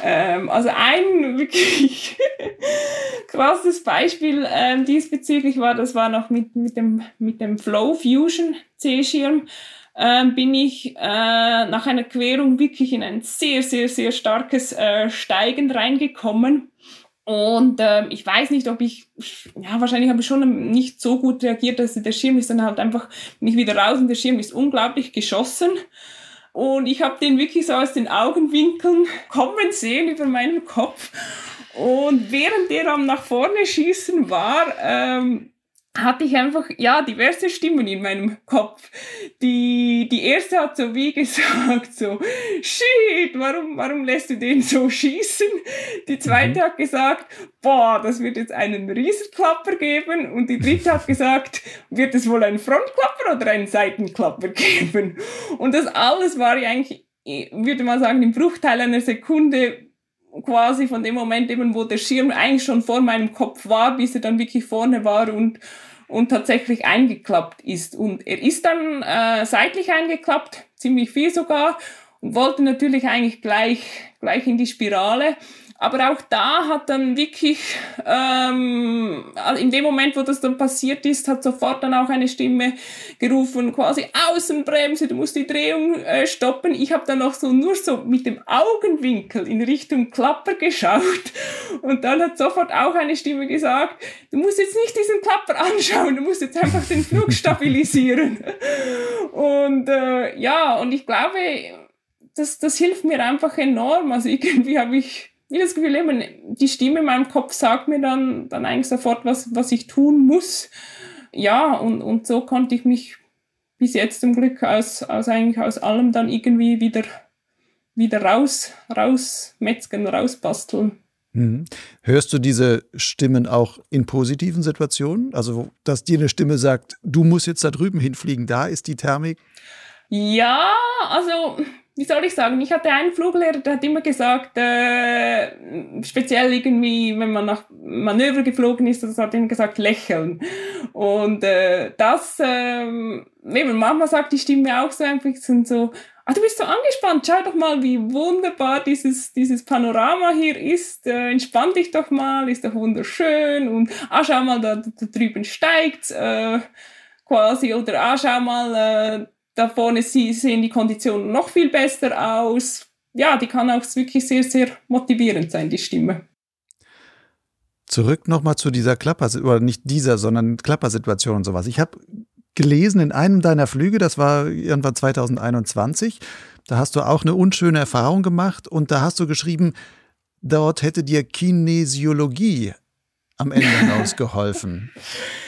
Ähm, also ein wirklich (laughs) krasses Beispiel ähm, diesbezüglich war, das war noch mit, mit dem, mit dem Flow Fusion C-Schirm äh, bin ich äh, nach einer Querung wirklich in ein sehr, sehr, sehr starkes äh, Steigen reingekommen. Und äh, ich weiß nicht, ob ich, ja, wahrscheinlich habe ich schon nicht so gut reagiert, dass der Schirm ist dann halt einfach, bin ich wieder raus und der Schirm ist unglaublich geschossen. Und ich habe den wirklich so aus den Augenwinkeln (laughs) kommen sehen über meinen Kopf. Und während der am nach vorne schießen war, ähm, hatte ich einfach, ja, diverse Stimmen in meinem Kopf. Die, die erste hat so wie (laughs) gesagt, so, shit, warum, warum lässt du den so schießen? Die zweite mhm. hat gesagt, boah, das wird jetzt einen Riesenklapper geben. Und die dritte hat gesagt, wird es wohl einen Frontklapper oder einen Seitenklapper geben? Und das alles war ja eigentlich, würde man sagen, im Bruchteil einer Sekunde quasi von dem Moment eben, wo der Schirm eigentlich schon vor meinem Kopf war, bis er dann wirklich vorne war und, und tatsächlich eingeklappt ist. Und er ist dann äh, seitlich eingeklappt, ziemlich viel sogar, und wollte natürlich eigentlich gleich, gleich in die Spirale. Aber auch da hat dann wirklich, ähm, in dem Moment, wo das dann passiert ist, hat sofort dann auch eine Stimme gerufen, quasi Außenbremse, du musst die Drehung äh, stoppen. Ich habe dann noch so nur so mit dem Augenwinkel in Richtung Klapper geschaut und dann hat sofort auch eine Stimme gesagt, du musst jetzt nicht diesen Klapper anschauen, du musst jetzt einfach den Flug (laughs) stabilisieren. und äh, ja, und ich glaube, das, das hilft mir einfach enorm. Also irgendwie habe ich ich das Gefühl, eben, die Stimme in meinem Kopf sagt mir dann, dann eigentlich sofort, was, was ich tun muss. ja, und, und so konnte ich mich bis jetzt zum Glück aus, aus eigentlich aus allem dann irgendwie wieder, wieder raus, rausmetzgen, rausbasteln. Mhm. Hörst du diese Stimmen auch in positiven Situationen? Also, dass dir eine Stimme sagt, du musst jetzt da drüben hinfliegen, da ist die Thermik? Ja, also wie soll ich sagen, ich hatte einen Fluglehrer, der hat immer gesagt, äh, speziell irgendwie, wenn man nach Manöver geflogen ist, das hat immer gesagt, lächeln. Und äh, das, äh, eben, manchmal sagt die Stimme auch so einfach so, ah, du bist so angespannt, schau doch mal, wie wunderbar dieses, dieses Panorama hier ist, äh, entspann dich doch mal, ist doch wunderschön und ah, schau mal, da, da drüben steigt's, äh, quasi, oder ah, schau mal, äh, da vorne sehen die Konditionen noch viel besser aus. Ja, die kann auch wirklich sehr, sehr motivierend sein, die Stimme. Zurück nochmal zu dieser Klapper, oder nicht dieser, sondern Klappersituation und sowas. Ich habe gelesen in einem deiner Flüge, das war irgendwann 2021, da hast du auch eine unschöne Erfahrung gemacht und da hast du geschrieben, dort hätte dir Kinesiologie am Ende hinausgeholfen.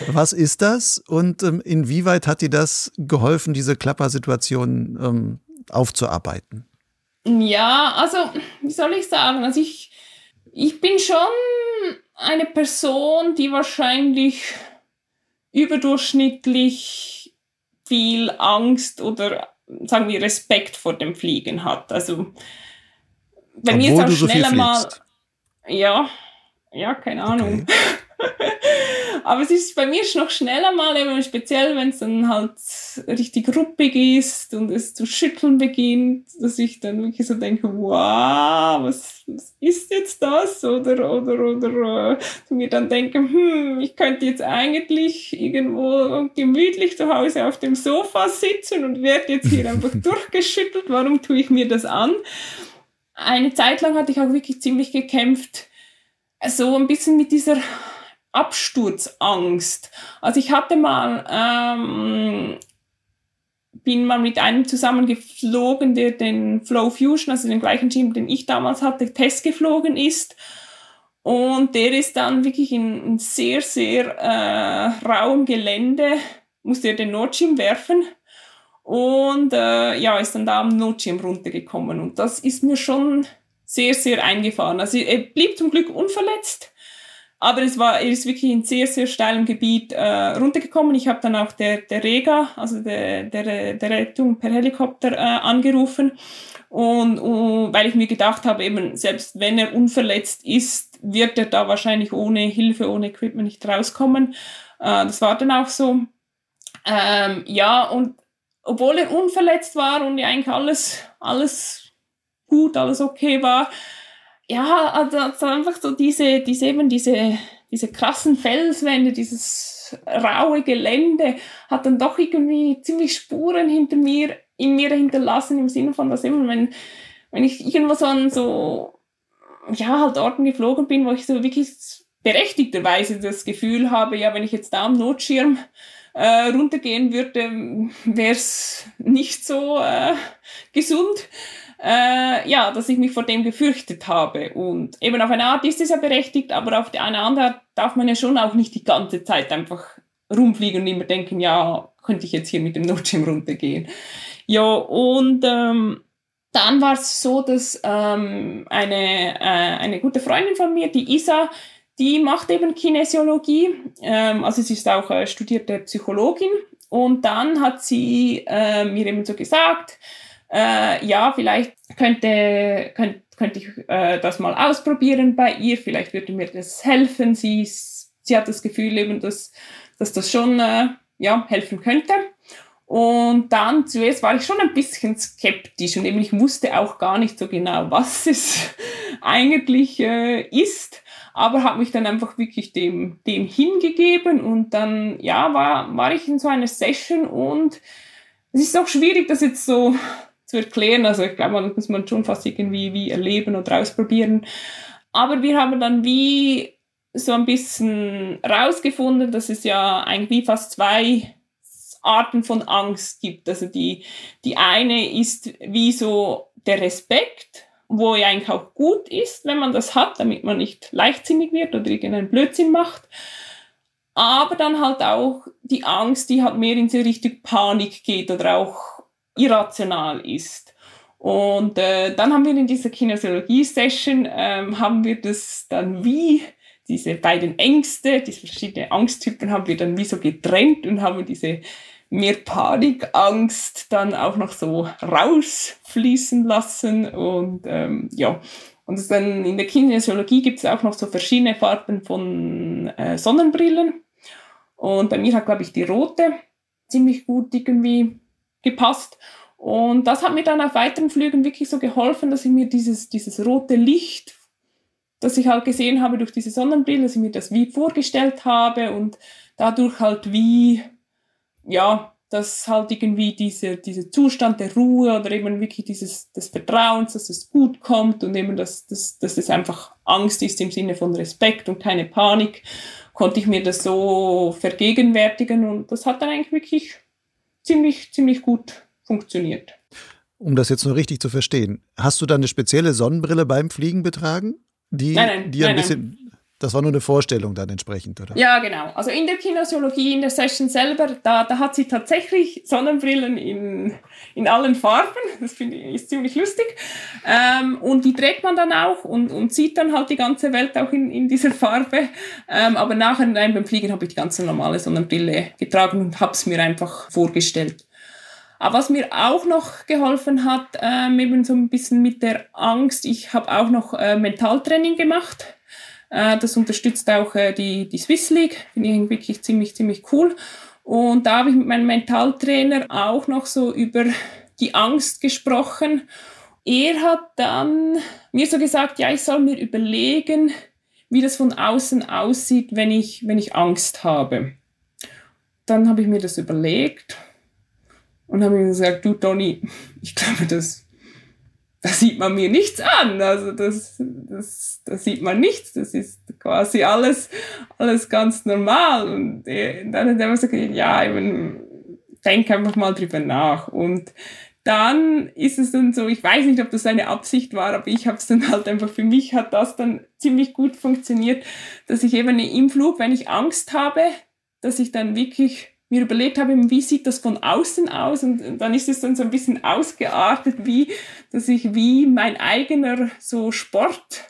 Was ist das und ähm, inwieweit hat dir das geholfen, diese Klappersituation ähm, aufzuarbeiten? Ja, also, wie soll ich sagen? Also, ich, ich bin schon eine Person, die wahrscheinlich überdurchschnittlich viel Angst oder sagen wir Respekt vor dem Fliegen hat. Also, bei Obwohl mir ist auch schneller so mal. Ja, ja, keine Ahnung. Okay. (laughs) Aber es ist bei mir noch schneller mal, eben speziell wenn es dann halt richtig ruppig ist und es zu schütteln beginnt, dass ich dann wirklich so denke, wow, was, was ist jetzt das? Oder, oder, oder äh, mir dann denke, hm, ich könnte jetzt eigentlich irgendwo gemütlich zu Hause auf dem Sofa sitzen und werde jetzt hier einfach (laughs) durchgeschüttelt. Warum tue ich mir das an? Eine Zeit lang hatte ich auch wirklich ziemlich gekämpft, so ein bisschen mit dieser Absturzangst. Also ich hatte mal, ähm, bin mal mit einem zusammen geflogen, der den Flow Fusion, also den gleichen Team, den ich damals hatte, Test geflogen ist. Und der ist dann wirklich in, in sehr, sehr äh, rauem Gelände, musste er den Notschirm werfen und äh, ja, ist dann da am Notschirm runtergekommen. Und das ist mir schon sehr, sehr eingefahren. Also er blieb zum Glück unverletzt, aber es war, er ist wirklich in sehr, sehr steilem Gebiet äh, runtergekommen. Ich habe dann auch der, der Rega, also der, der, der Rettung per Helikopter äh, angerufen. Und, und weil ich mir gedacht habe, eben, selbst wenn er unverletzt ist, wird er da wahrscheinlich ohne Hilfe, ohne Equipment nicht rauskommen. Äh, das war dann auch so. Ähm, ja, und obwohl er unverletzt war und ja eigentlich alles, alles gut, alles okay war. Ja, also, also einfach so diese, diese eben diese, diese krassen Felswände, dieses raue Gelände hat dann doch irgendwie ziemlich Spuren hinter mir, in mir hinterlassen, im Sinne von, dass immer, wenn, wenn ich irgendwo so an so, ja, halt Orten geflogen bin, wo ich so wirklich berechtigterweise das Gefühl habe, ja, wenn ich jetzt da am Notschirm äh, runtergehen würde, wäre es nicht so äh, gesund äh, ja, dass ich mich vor dem gefürchtet habe. Und eben auf eine Art ist es ja berechtigt, aber auf die eine andere Art darf man ja schon auch nicht die ganze Zeit einfach rumfliegen und immer denken, ja, könnte ich jetzt hier mit dem Notschirm runtergehen. Ja, und ähm, dann war es so, dass ähm, eine, äh, eine gute Freundin von mir, die Isa, die macht eben Kinesiologie, ähm, also sie ist auch äh, studierte Psychologin und dann hat sie äh, mir eben so gesagt, äh, ja, vielleicht könnte, könnt, könnte ich äh, das mal ausprobieren bei ihr, vielleicht würde mir das helfen. Sie, sie hat das Gefühl eben, dass, dass das schon äh, ja, helfen könnte. Und dann zuerst war ich schon ein bisschen skeptisch und eben ich wusste auch gar nicht so genau, was (laughs) es eigentlich äh, ist, aber habe mich dann einfach wirklich dem, dem hingegeben und dann ja, war, war ich in so einer Session und es ist auch schwierig, das jetzt so zu erklären. Also ich glaube, das muss man schon fast irgendwie wie erleben oder ausprobieren. Aber wir haben dann wie so ein bisschen rausgefunden, dass es ja eigentlich fast zwei Arten von Angst gibt. Also die, die eine ist wie so der Respekt, wo ja eigentlich auch gut ist, wenn man das hat, damit man nicht leichtsinnig wird oder irgendeinen Blödsinn macht. aber dann halt auch die Angst, die halt mehr in so Richtung Panik geht oder auch irrational ist. Und äh, dann haben wir in dieser Kinesiologie-Session, ähm, haben wir das dann wie diese beiden Ängste, diese verschiedenen Angsttypen haben wir dann wie so getrennt und haben diese mehr Panikangst dann auch noch so rausfließen lassen und ähm, ja. Und dann in der Kinesiologie gibt es auch noch so verschiedene Farben von äh, Sonnenbrillen. Und bei mir hat, glaube ich, die rote ziemlich gut irgendwie gepasst. Und das hat mir dann auf weiteren Flügen wirklich so geholfen, dass ich mir dieses, dieses rote Licht, das ich halt gesehen habe durch diese Sonnenbrille, dass ich mir das wie vorgestellt habe und dadurch halt wie, ja, dass halt irgendwie diese, dieser Zustand der Ruhe oder eben wirklich dieses des Vertrauens, dass es gut kommt und eben, dass, dass, dass es einfach Angst ist im Sinne von Respekt und keine Panik, konnte ich mir das so vergegenwärtigen und das hat dann eigentlich wirklich ziemlich, ziemlich gut funktioniert. Um das jetzt nur richtig zu verstehen, hast du da eine spezielle Sonnenbrille beim Fliegen betragen? Die, nein, nein, die ein nein, bisschen. Nein. Das war nur eine Vorstellung dann entsprechend, oder? Ja, genau. Also in der Kinesiologie, in der Session selber, da, da hat sie tatsächlich Sonnenbrillen in, in allen Farben. Das finde ich ist ziemlich lustig. Ähm, und die trägt man dann auch und, und sieht dann halt die ganze Welt auch in, in dieser Farbe. Ähm, aber nachher nein, beim Fliegen habe ich die ganz normale Sonnenbrille getragen und habe es mir einfach vorgestellt. Aber was mir auch noch geholfen hat, ähm, eben so ein bisschen mit der Angst, ich habe auch noch äh, Mentaltraining gemacht. Äh, das unterstützt auch äh, die, die Swiss League, finde ich wirklich ziemlich, ziemlich cool. Und da habe ich mit meinem Mentaltrainer auch noch so über die Angst gesprochen. Er hat dann mir so gesagt, ja, ich soll mir überlegen, wie das von außen aussieht, wenn ich, wenn ich Angst habe. Dann habe ich mir das überlegt und habe ihm gesagt, du Toni, ich glaube, das, das sieht man mir nichts an. Also das, das, das sieht man nichts. Das ist quasi alles, alles ganz normal. Und dann hat er gesagt, ja, eben, denk einfach mal drüber nach. Und dann ist es dann so, ich weiß nicht, ob das seine Absicht war, aber ich habe es dann halt einfach, für mich hat das dann ziemlich gut funktioniert, dass ich eben im Flug, wenn ich Angst habe, dass ich dann wirklich mir überlegt habe, wie sieht das von außen aus? Und dann ist es dann so ein bisschen ausgeartet, wie, dass ich wie mein eigener so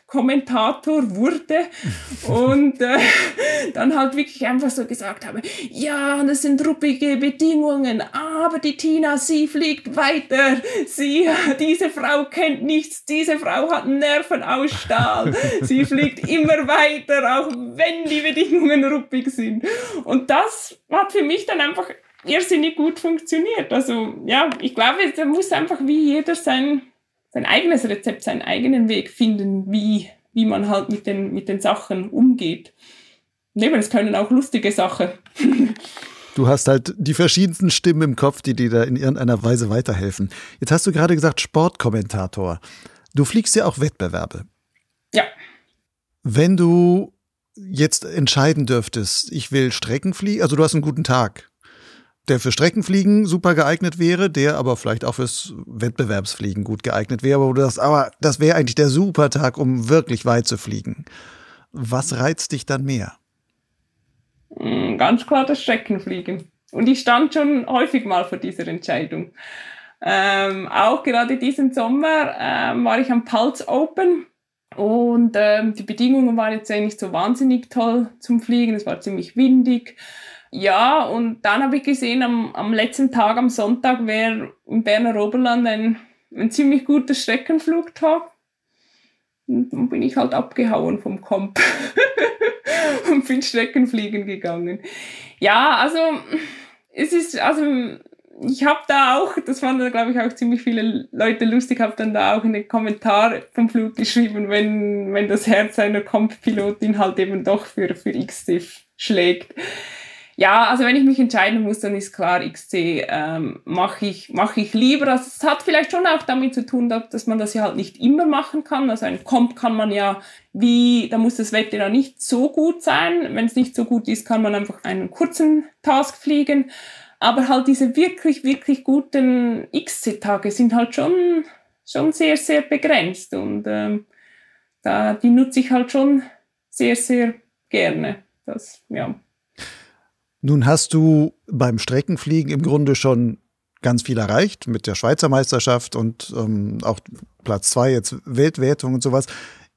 Sportkommentator wurde (laughs) und äh, dann halt wirklich einfach so gesagt habe, ja, das sind ruppige Bedingungen, aber die Tina, sie fliegt weiter, sie, diese Frau kennt nichts, diese Frau hat Nerven aus Stahl, sie fliegt immer weiter, auch wenn die Bedingungen ruppig sind. Und das hat für mich dann einfach irrsinnig gut funktioniert. Also ja, ich glaube, da muss einfach wie jeder sein, sein eigenes Rezept, seinen eigenen Weg finden, wie, wie man halt mit den, mit den Sachen umgeht. Neben es können auch lustige Sachen. (laughs) Du hast halt die verschiedensten Stimmen im Kopf, die dir da in irgendeiner Weise weiterhelfen. Jetzt hast du gerade gesagt Sportkommentator. Du fliegst ja auch Wettbewerbe. Ja. Wenn du jetzt entscheiden dürftest, ich will Streckenfliegen, also du hast einen guten Tag, der für Streckenfliegen super geeignet wäre, der aber vielleicht auch fürs Wettbewerbsfliegen gut geeignet wäre, aber sagst, aber das wäre eigentlich der super Tag, um wirklich weit zu fliegen. Was reizt dich dann mehr? Mm, ganz klar das Streckenfliegen. Und ich stand schon häufig mal vor dieser Entscheidung. Ähm, auch gerade diesen Sommer ähm, war ich am Pulse Open und ähm, die Bedingungen waren jetzt eigentlich so wahnsinnig toll zum Fliegen. Es war ziemlich windig. Ja, und dann habe ich gesehen, am, am letzten Tag, am Sonntag, wäre im Berner Oberland ein, ein ziemlich guter Streckenflugtag. Und dann bin ich halt abgehauen vom Komp (laughs) und bin Streckenfliegen gegangen. Ja, also es ist, also ich habe da auch, das fanden glaube ich auch ziemlich viele Leute lustig, habe dann da auch in den Kommentar vom Flug geschrieben, wenn, wenn das Herz einer Comp-Pilotin halt eben doch für, für XC schlägt. Ja, also wenn ich mich entscheiden muss, dann ist klar, XC ähm, mache ich, mach ich lieber. Also es hat vielleicht schon auch damit zu tun, dass man das ja halt nicht immer machen kann. Also ein Comp kann man ja wie, da muss das Wetter ja nicht so gut sein. Wenn es nicht so gut ist, kann man einfach einen kurzen Task fliegen. Aber halt diese wirklich, wirklich guten XC-Tage sind halt schon, schon sehr, sehr begrenzt und ähm, da, die nutze ich halt schon sehr, sehr gerne. Das, ja. Nun hast du beim Streckenfliegen im Grunde schon ganz viel erreicht mit der Schweizer Meisterschaft und ähm, auch Platz zwei jetzt Weltwertung und sowas.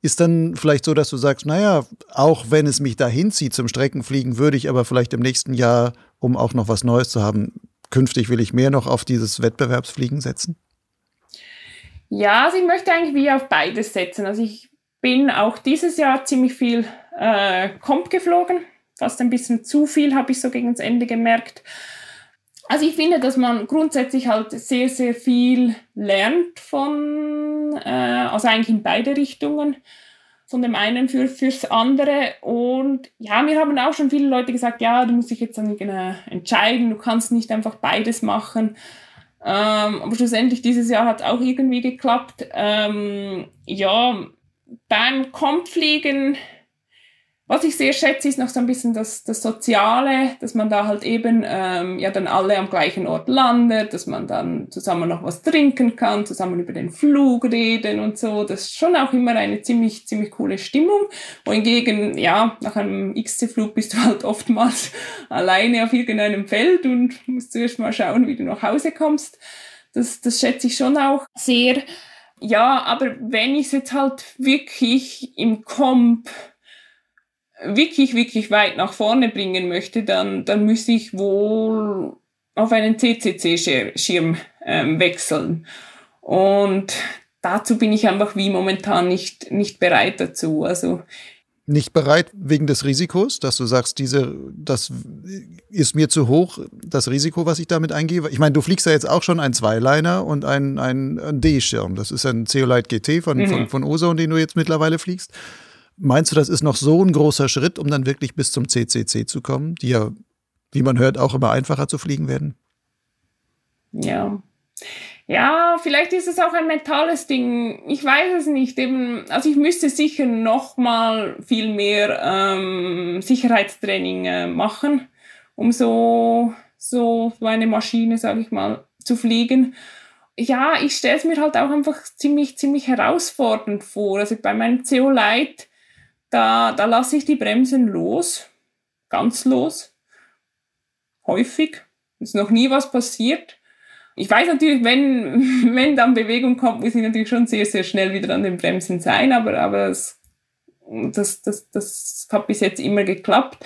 Ist dann vielleicht so, dass du sagst, naja, auch wenn es mich dahin zieht zum Streckenfliegen, würde ich aber vielleicht im nächsten Jahr, um auch noch was Neues zu haben, künftig will ich mehr noch auf dieses Wettbewerbsfliegen setzen? Ja, also ich möchte eigentlich wie auf beides setzen. Also ich bin auch dieses Jahr ziemlich viel äh, Comp geflogen, fast ein bisschen zu viel, habe ich so gegen das Ende gemerkt. Also ich finde, dass man grundsätzlich halt sehr, sehr viel lernt von, äh, also eigentlich in beide Richtungen, von dem einen für, fürs andere. Und ja, mir haben auch schon viele Leute gesagt, ja, du musst dich jetzt dann entscheiden, du kannst nicht einfach beides machen. Ähm, aber schlussendlich dieses Jahr hat auch irgendwie geklappt. Ähm, ja, beim Kompfliegen was ich sehr schätze, ist noch so ein bisschen das, das Soziale, dass man da halt eben ähm, ja dann alle am gleichen Ort landet, dass man dann zusammen noch was trinken kann, zusammen über den Flug reden und so. Das ist schon auch immer eine ziemlich, ziemlich coole Stimmung. Wohingegen, ja, nach einem XC-Flug bist du (laughs) halt oftmals alleine auf irgendeinem Feld und musst zuerst mal schauen, wie du nach Hause kommst. Das, das schätze ich schon auch sehr. Ja, aber wenn ich es jetzt halt wirklich im Comp wirklich, wirklich weit nach vorne bringen möchte, dann, dann müsste ich wohl auf einen CCC-Schirm ähm, wechseln. Und dazu bin ich einfach wie momentan nicht, nicht bereit dazu. Also nicht bereit wegen des Risikos, dass du sagst, diese, das ist mir zu hoch, das Risiko, was ich damit eingehe. Ich meine, du fliegst ja jetzt auch schon ein Zweiliner und ein, ein, ein D-Schirm. Das ist ein Zeolite GT von, mhm. von, von Ozone, den du jetzt mittlerweile fliegst. Meinst du, das ist noch so ein großer Schritt, um dann wirklich bis zum CCC zu kommen, die ja, wie man hört, auch immer einfacher zu fliegen werden? Ja. Ja, vielleicht ist es auch ein mentales Ding. Ich weiß es nicht. Eben, also ich müsste sicher noch mal viel mehr ähm, Sicherheitstraining äh, machen, um so so eine Maschine, sage ich mal, zu fliegen. Ja, ich stelle es mir halt auch einfach ziemlich ziemlich herausfordernd vor. Also bei meinem CO Light da, da lasse ich die Bremsen los, ganz los, häufig. Ist noch nie was passiert. Ich weiß natürlich, wenn, (laughs) wenn dann Bewegung kommt, muss ich natürlich schon sehr, sehr schnell wieder an den Bremsen sein, aber, aber das, das, das, das hat bis jetzt immer geklappt.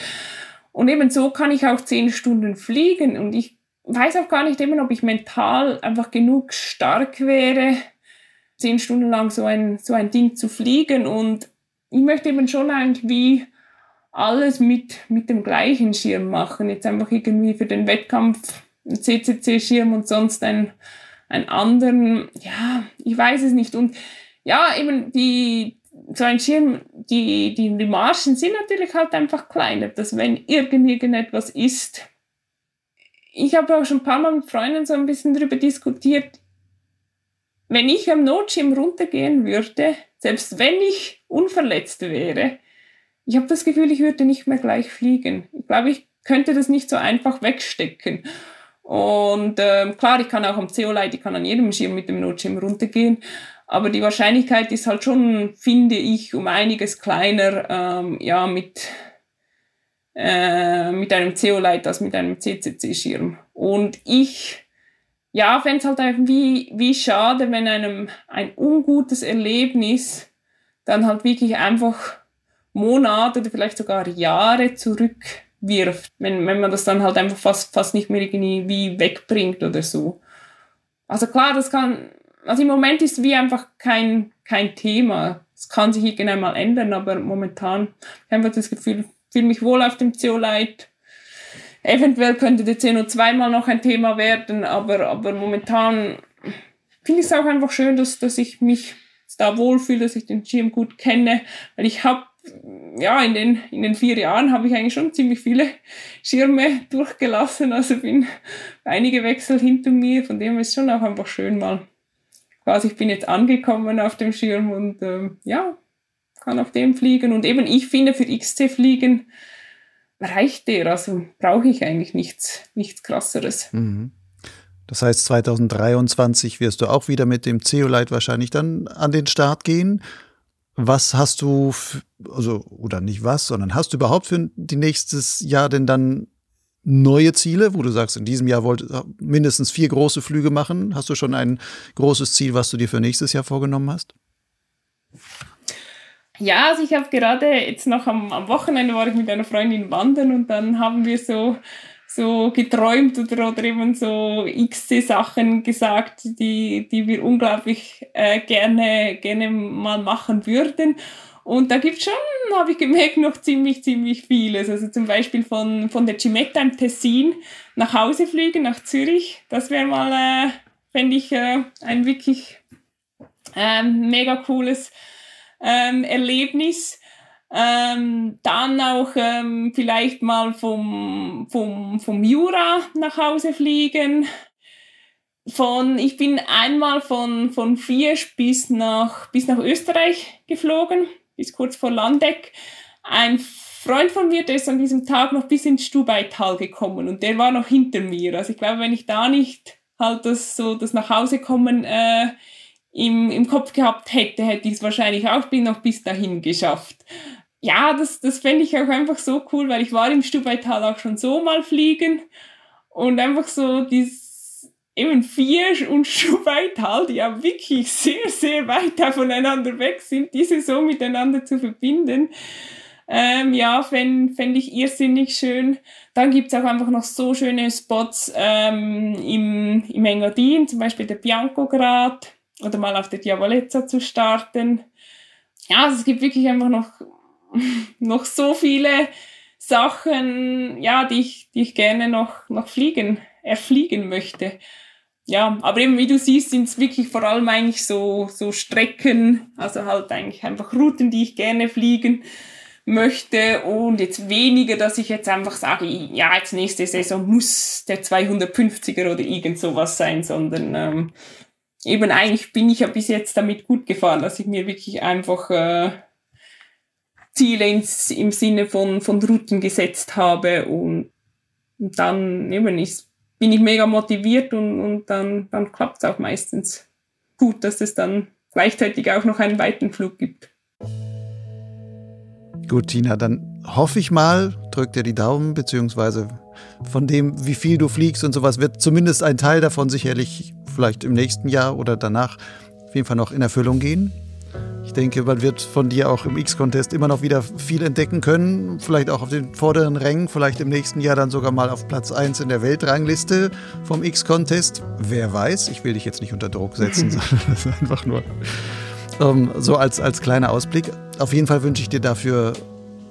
Und eben so kann ich auch zehn Stunden fliegen und ich weiß auch gar nicht eben, ob ich mental einfach genug stark wäre, zehn Stunden lang so ein, so ein Ding zu fliegen und ich möchte eben schon irgendwie alles mit, mit dem gleichen Schirm machen. Jetzt einfach irgendwie für den Wettkampf ein CCC-Schirm und sonst ein, einen anderen. Ja, ich weiß es nicht. Und ja, eben die, so ein Schirm, die, die, die Margen sind natürlich halt einfach kleiner, dass wenn irgend, irgendetwas ist. Ich habe auch schon ein paar Mal mit Freunden so ein bisschen darüber diskutiert. Wenn ich am Notschirm runtergehen würde, selbst wenn ich unverletzt wäre, ich habe das Gefühl, ich würde nicht mehr gleich fliegen. Ich glaube, ich könnte das nicht so einfach wegstecken. Und ähm, klar, ich kann auch am Zeolite, ich kann an jedem Schirm mit dem Notschirm runtergehen, aber die Wahrscheinlichkeit ist halt schon, finde ich, um einiges kleiner, ähm, ja, mit, äh, mit einem Zeolite als mit einem CCC-Schirm. Und ich ja, fände es halt irgendwie wie schade, wenn einem ein ungutes Erlebnis dann halt wirklich einfach Monate oder vielleicht sogar Jahre zurückwirft, wenn, wenn man das dann halt einfach fast, fast nicht mehr irgendwie wegbringt oder so. Also klar, das kann, also im Moment ist wie einfach kein, kein Thema. Es kann sich irgendwann mal ändern, aber momentan habe ich einfach das Gefühl, fühle mich wohl auf dem CO-Light Eventuell könnte der CO2 mal noch ein Thema werden, aber, aber momentan finde ich es auch einfach schön, dass, dass ich mich da wohlfühle, dass ich den Schirm gut kenne, weil ich habe ja, in den, in den vier Jahren habe ich eigentlich schon ziemlich viele Schirme durchgelassen. Also bin einige Wechsel hinter mir. Von dem ist schon auch einfach schön mal. Quasi, ich bin jetzt angekommen auf dem Schirm und ähm, ja, kann auf dem fliegen. Und eben, ich finde für XC fliegen reicht der. Also brauche ich eigentlich nichts, nichts krasseres. Mhm. Das heißt, 2023 wirst du auch wieder mit dem Zeolite wahrscheinlich dann an den Start gehen. Was hast du, also, oder nicht was, sondern hast du überhaupt für die nächstes Jahr denn dann neue Ziele, wo du sagst, in diesem Jahr wollt mindestens vier große Flüge machen? Hast du schon ein großes Ziel, was du dir für nächstes Jahr vorgenommen hast? Ja, also ich habe gerade jetzt noch am, am Wochenende war ich mit einer Freundin wandern und dann haben wir so so geträumt oder, oder eben so x Sachen gesagt, die, die wir unglaublich äh, gerne, gerne mal machen würden. Und da gibt es schon, habe ich gemerkt, noch ziemlich, ziemlich vieles. Also zum Beispiel von, von der Cimetta im Tessin nach Hause fliegen, nach Zürich. Das wäre mal, äh, fände ich, äh, ein wirklich äh, mega cooles ähm, Erlebnis. Ähm, dann auch ähm, vielleicht mal vom, vom, vom Jura nach Hause fliegen. Von, ich bin einmal von, von Fiesch bis nach, bis nach Österreich geflogen bis kurz vor Landeck. Ein Freund von mir, der ist an diesem Tag noch bis ins Stubaital gekommen und der war noch hinter mir. Also ich glaube, wenn ich da nicht halt das so das nach Hause kommen äh, im, im Kopf gehabt hätte, hätte ich es wahrscheinlich auch bin noch bis dahin geschafft. Ja, das, das fände ich auch einfach so cool, weil ich war im Stubaital auch schon so mal fliegen und einfach so dieses eben vier und (laughs) Schubeital, die ja wirklich sehr, sehr weit voneinander weg sind, diese so miteinander zu verbinden, ähm, ja, fände fänd ich irrsinnig schön. Dann gibt's auch einfach noch so schöne Spots ähm, im, im Engadin, zum Beispiel der Bianco-Grad oder mal auf der Diavolezza zu starten. Ja, also es gibt wirklich einfach noch, (laughs) noch so viele Sachen, ja, die ich, die ich gerne noch, noch fliegen, erfliegen möchte ja, aber eben wie du siehst, sind es wirklich vor allem eigentlich so, so Strecken, also halt eigentlich einfach Routen, die ich gerne fliegen möchte und jetzt weniger, dass ich jetzt einfach sage, ja, jetzt nächste Saison muss der 250er oder irgend sowas sein, sondern ähm, eben eigentlich bin ich ja bis jetzt damit gut gefahren, dass ich mir wirklich einfach äh, Ziele ins, im Sinne von, von Routen gesetzt habe und, und dann eben ist bin ich mega motiviert und, und dann, dann klappt es auch meistens gut, dass es dann gleichzeitig auch noch einen weiten Flug gibt. Gut, Tina, dann hoffe ich mal, drück dir die Daumen, beziehungsweise von dem, wie viel du fliegst und sowas, wird zumindest ein Teil davon sicherlich vielleicht im nächsten Jahr oder danach auf jeden Fall noch in Erfüllung gehen. Ich denke, man wird von dir auch im X-Contest immer noch wieder viel entdecken können. Vielleicht auch auf den vorderen Rängen, vielleicht im nächsten Jahr dann sogar mal auf Platz 1 in der Weltrangliste vom X-Contest. Wer weiß, ich will dich jetzt nicht unter Druck setzen, (laughs) sondern das ist einfach nur ähm, so als, als kleiner Ausblick. Auf jeden Fall wünsche ich dir dafür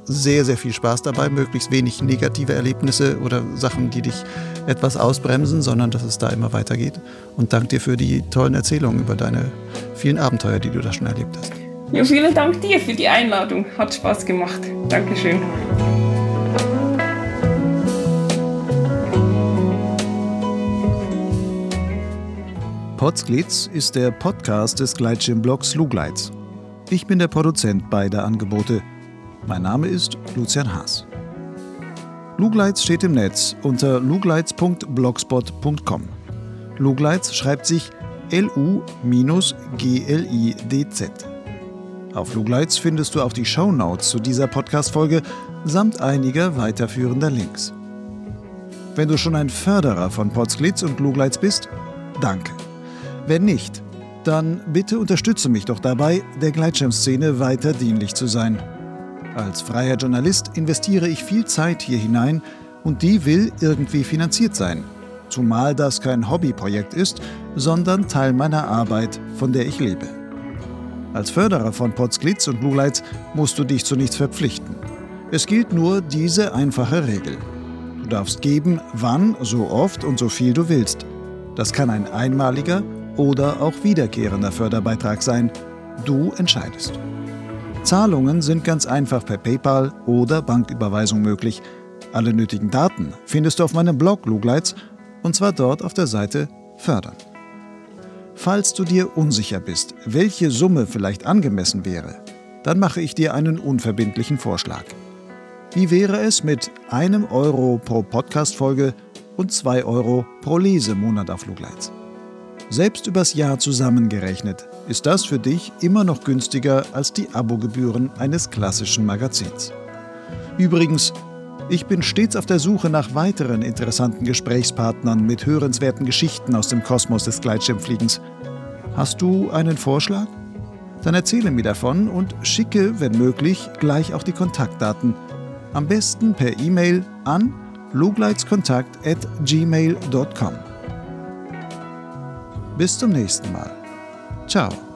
sehr, sehr viel Spaß dabei, möglichst wenig negative Erlebnisse oder Sachen, die dich etwas ausbremsen, sondern dass es da immer weitergeht. Und danke dir für die tollen Erzählungen über deine vielen Abenteuer, die du da schon erlebt hast. Ja, vielen Dank dir für die Einladung. Hat Spaß gemacht. Dankeschön. Potsglitz ist der Podcast des Gleitschirmblogs Lugleitz. Ich bin der Produzent beider Angebote. Mein Name ist Lucian Haas. Lugleitz steht im Netz unter lugleitz.blogspot.com. Lugleitz schreibt sich L-U-G-L-I-D-Z. Auf Lugleitz findest du auch die Shownotes zu dieser Podcast-Folge samt einiger weiterführender Links. Wenn du schon ein Förderer von Potsglitz und Lugleitz bist, danke. Wenn nicht, dann bitte unterstütze mich doch dabei, der Gleitschirmszene weiter dienlich zu sein. Als freier Journalist investiere ich viel Zeit hier hinein und die will irgendwie finanziert sein. Zumal das kein Hobbyprojekt ist, sondern Teil meiner Arbeit, von der ich lebe. Als Förderer von Potsglitz und Lugleitz musst du dich zu nichts verpflichten. Es gilt nur diese einfache Regel. Du darfst geben, wann, so oft und so viel du willst. Das kann ein einmaliger oder auch wiederkehrender Förderbeitrag sein. Du entscheidest. Zahlungen sind ganz einfach per PayPal oder Banküberweisung möglich. Alle nötigen Daten findest du auf meinem Blog Lugleitz und zwar dort auf der Seite Fördern. Falls du dir unsicher bist, welche Summe vielleicht angemessen wäre, dann mache ich dir einen unverbindlichen Vorschlag. Wie wäre es mit einem Euro pro Podcast-Folge und zwei Euro pro Lesemonat auf Lugleitz? Selbst übers Jahr zusammengerechnet ist das für dich immer noch günstiger als die Abogebühren eines klassischen Magazins. Übrigens, ich bin stets auf der Suche nach weiteren interessanten Gesprächspartnern mit hörenswerten Geschichten aus dem Kosmos des Gleitschirmfliegens. Hast du einen Vorschlag? Dann erzähle mir davon und schicke, wenn möglich, gleich auch die Kontaktdaten. Am besten per E-Mail an lugleitskontakt@gmail.com. Bis zum nächsten Mal. Ciao.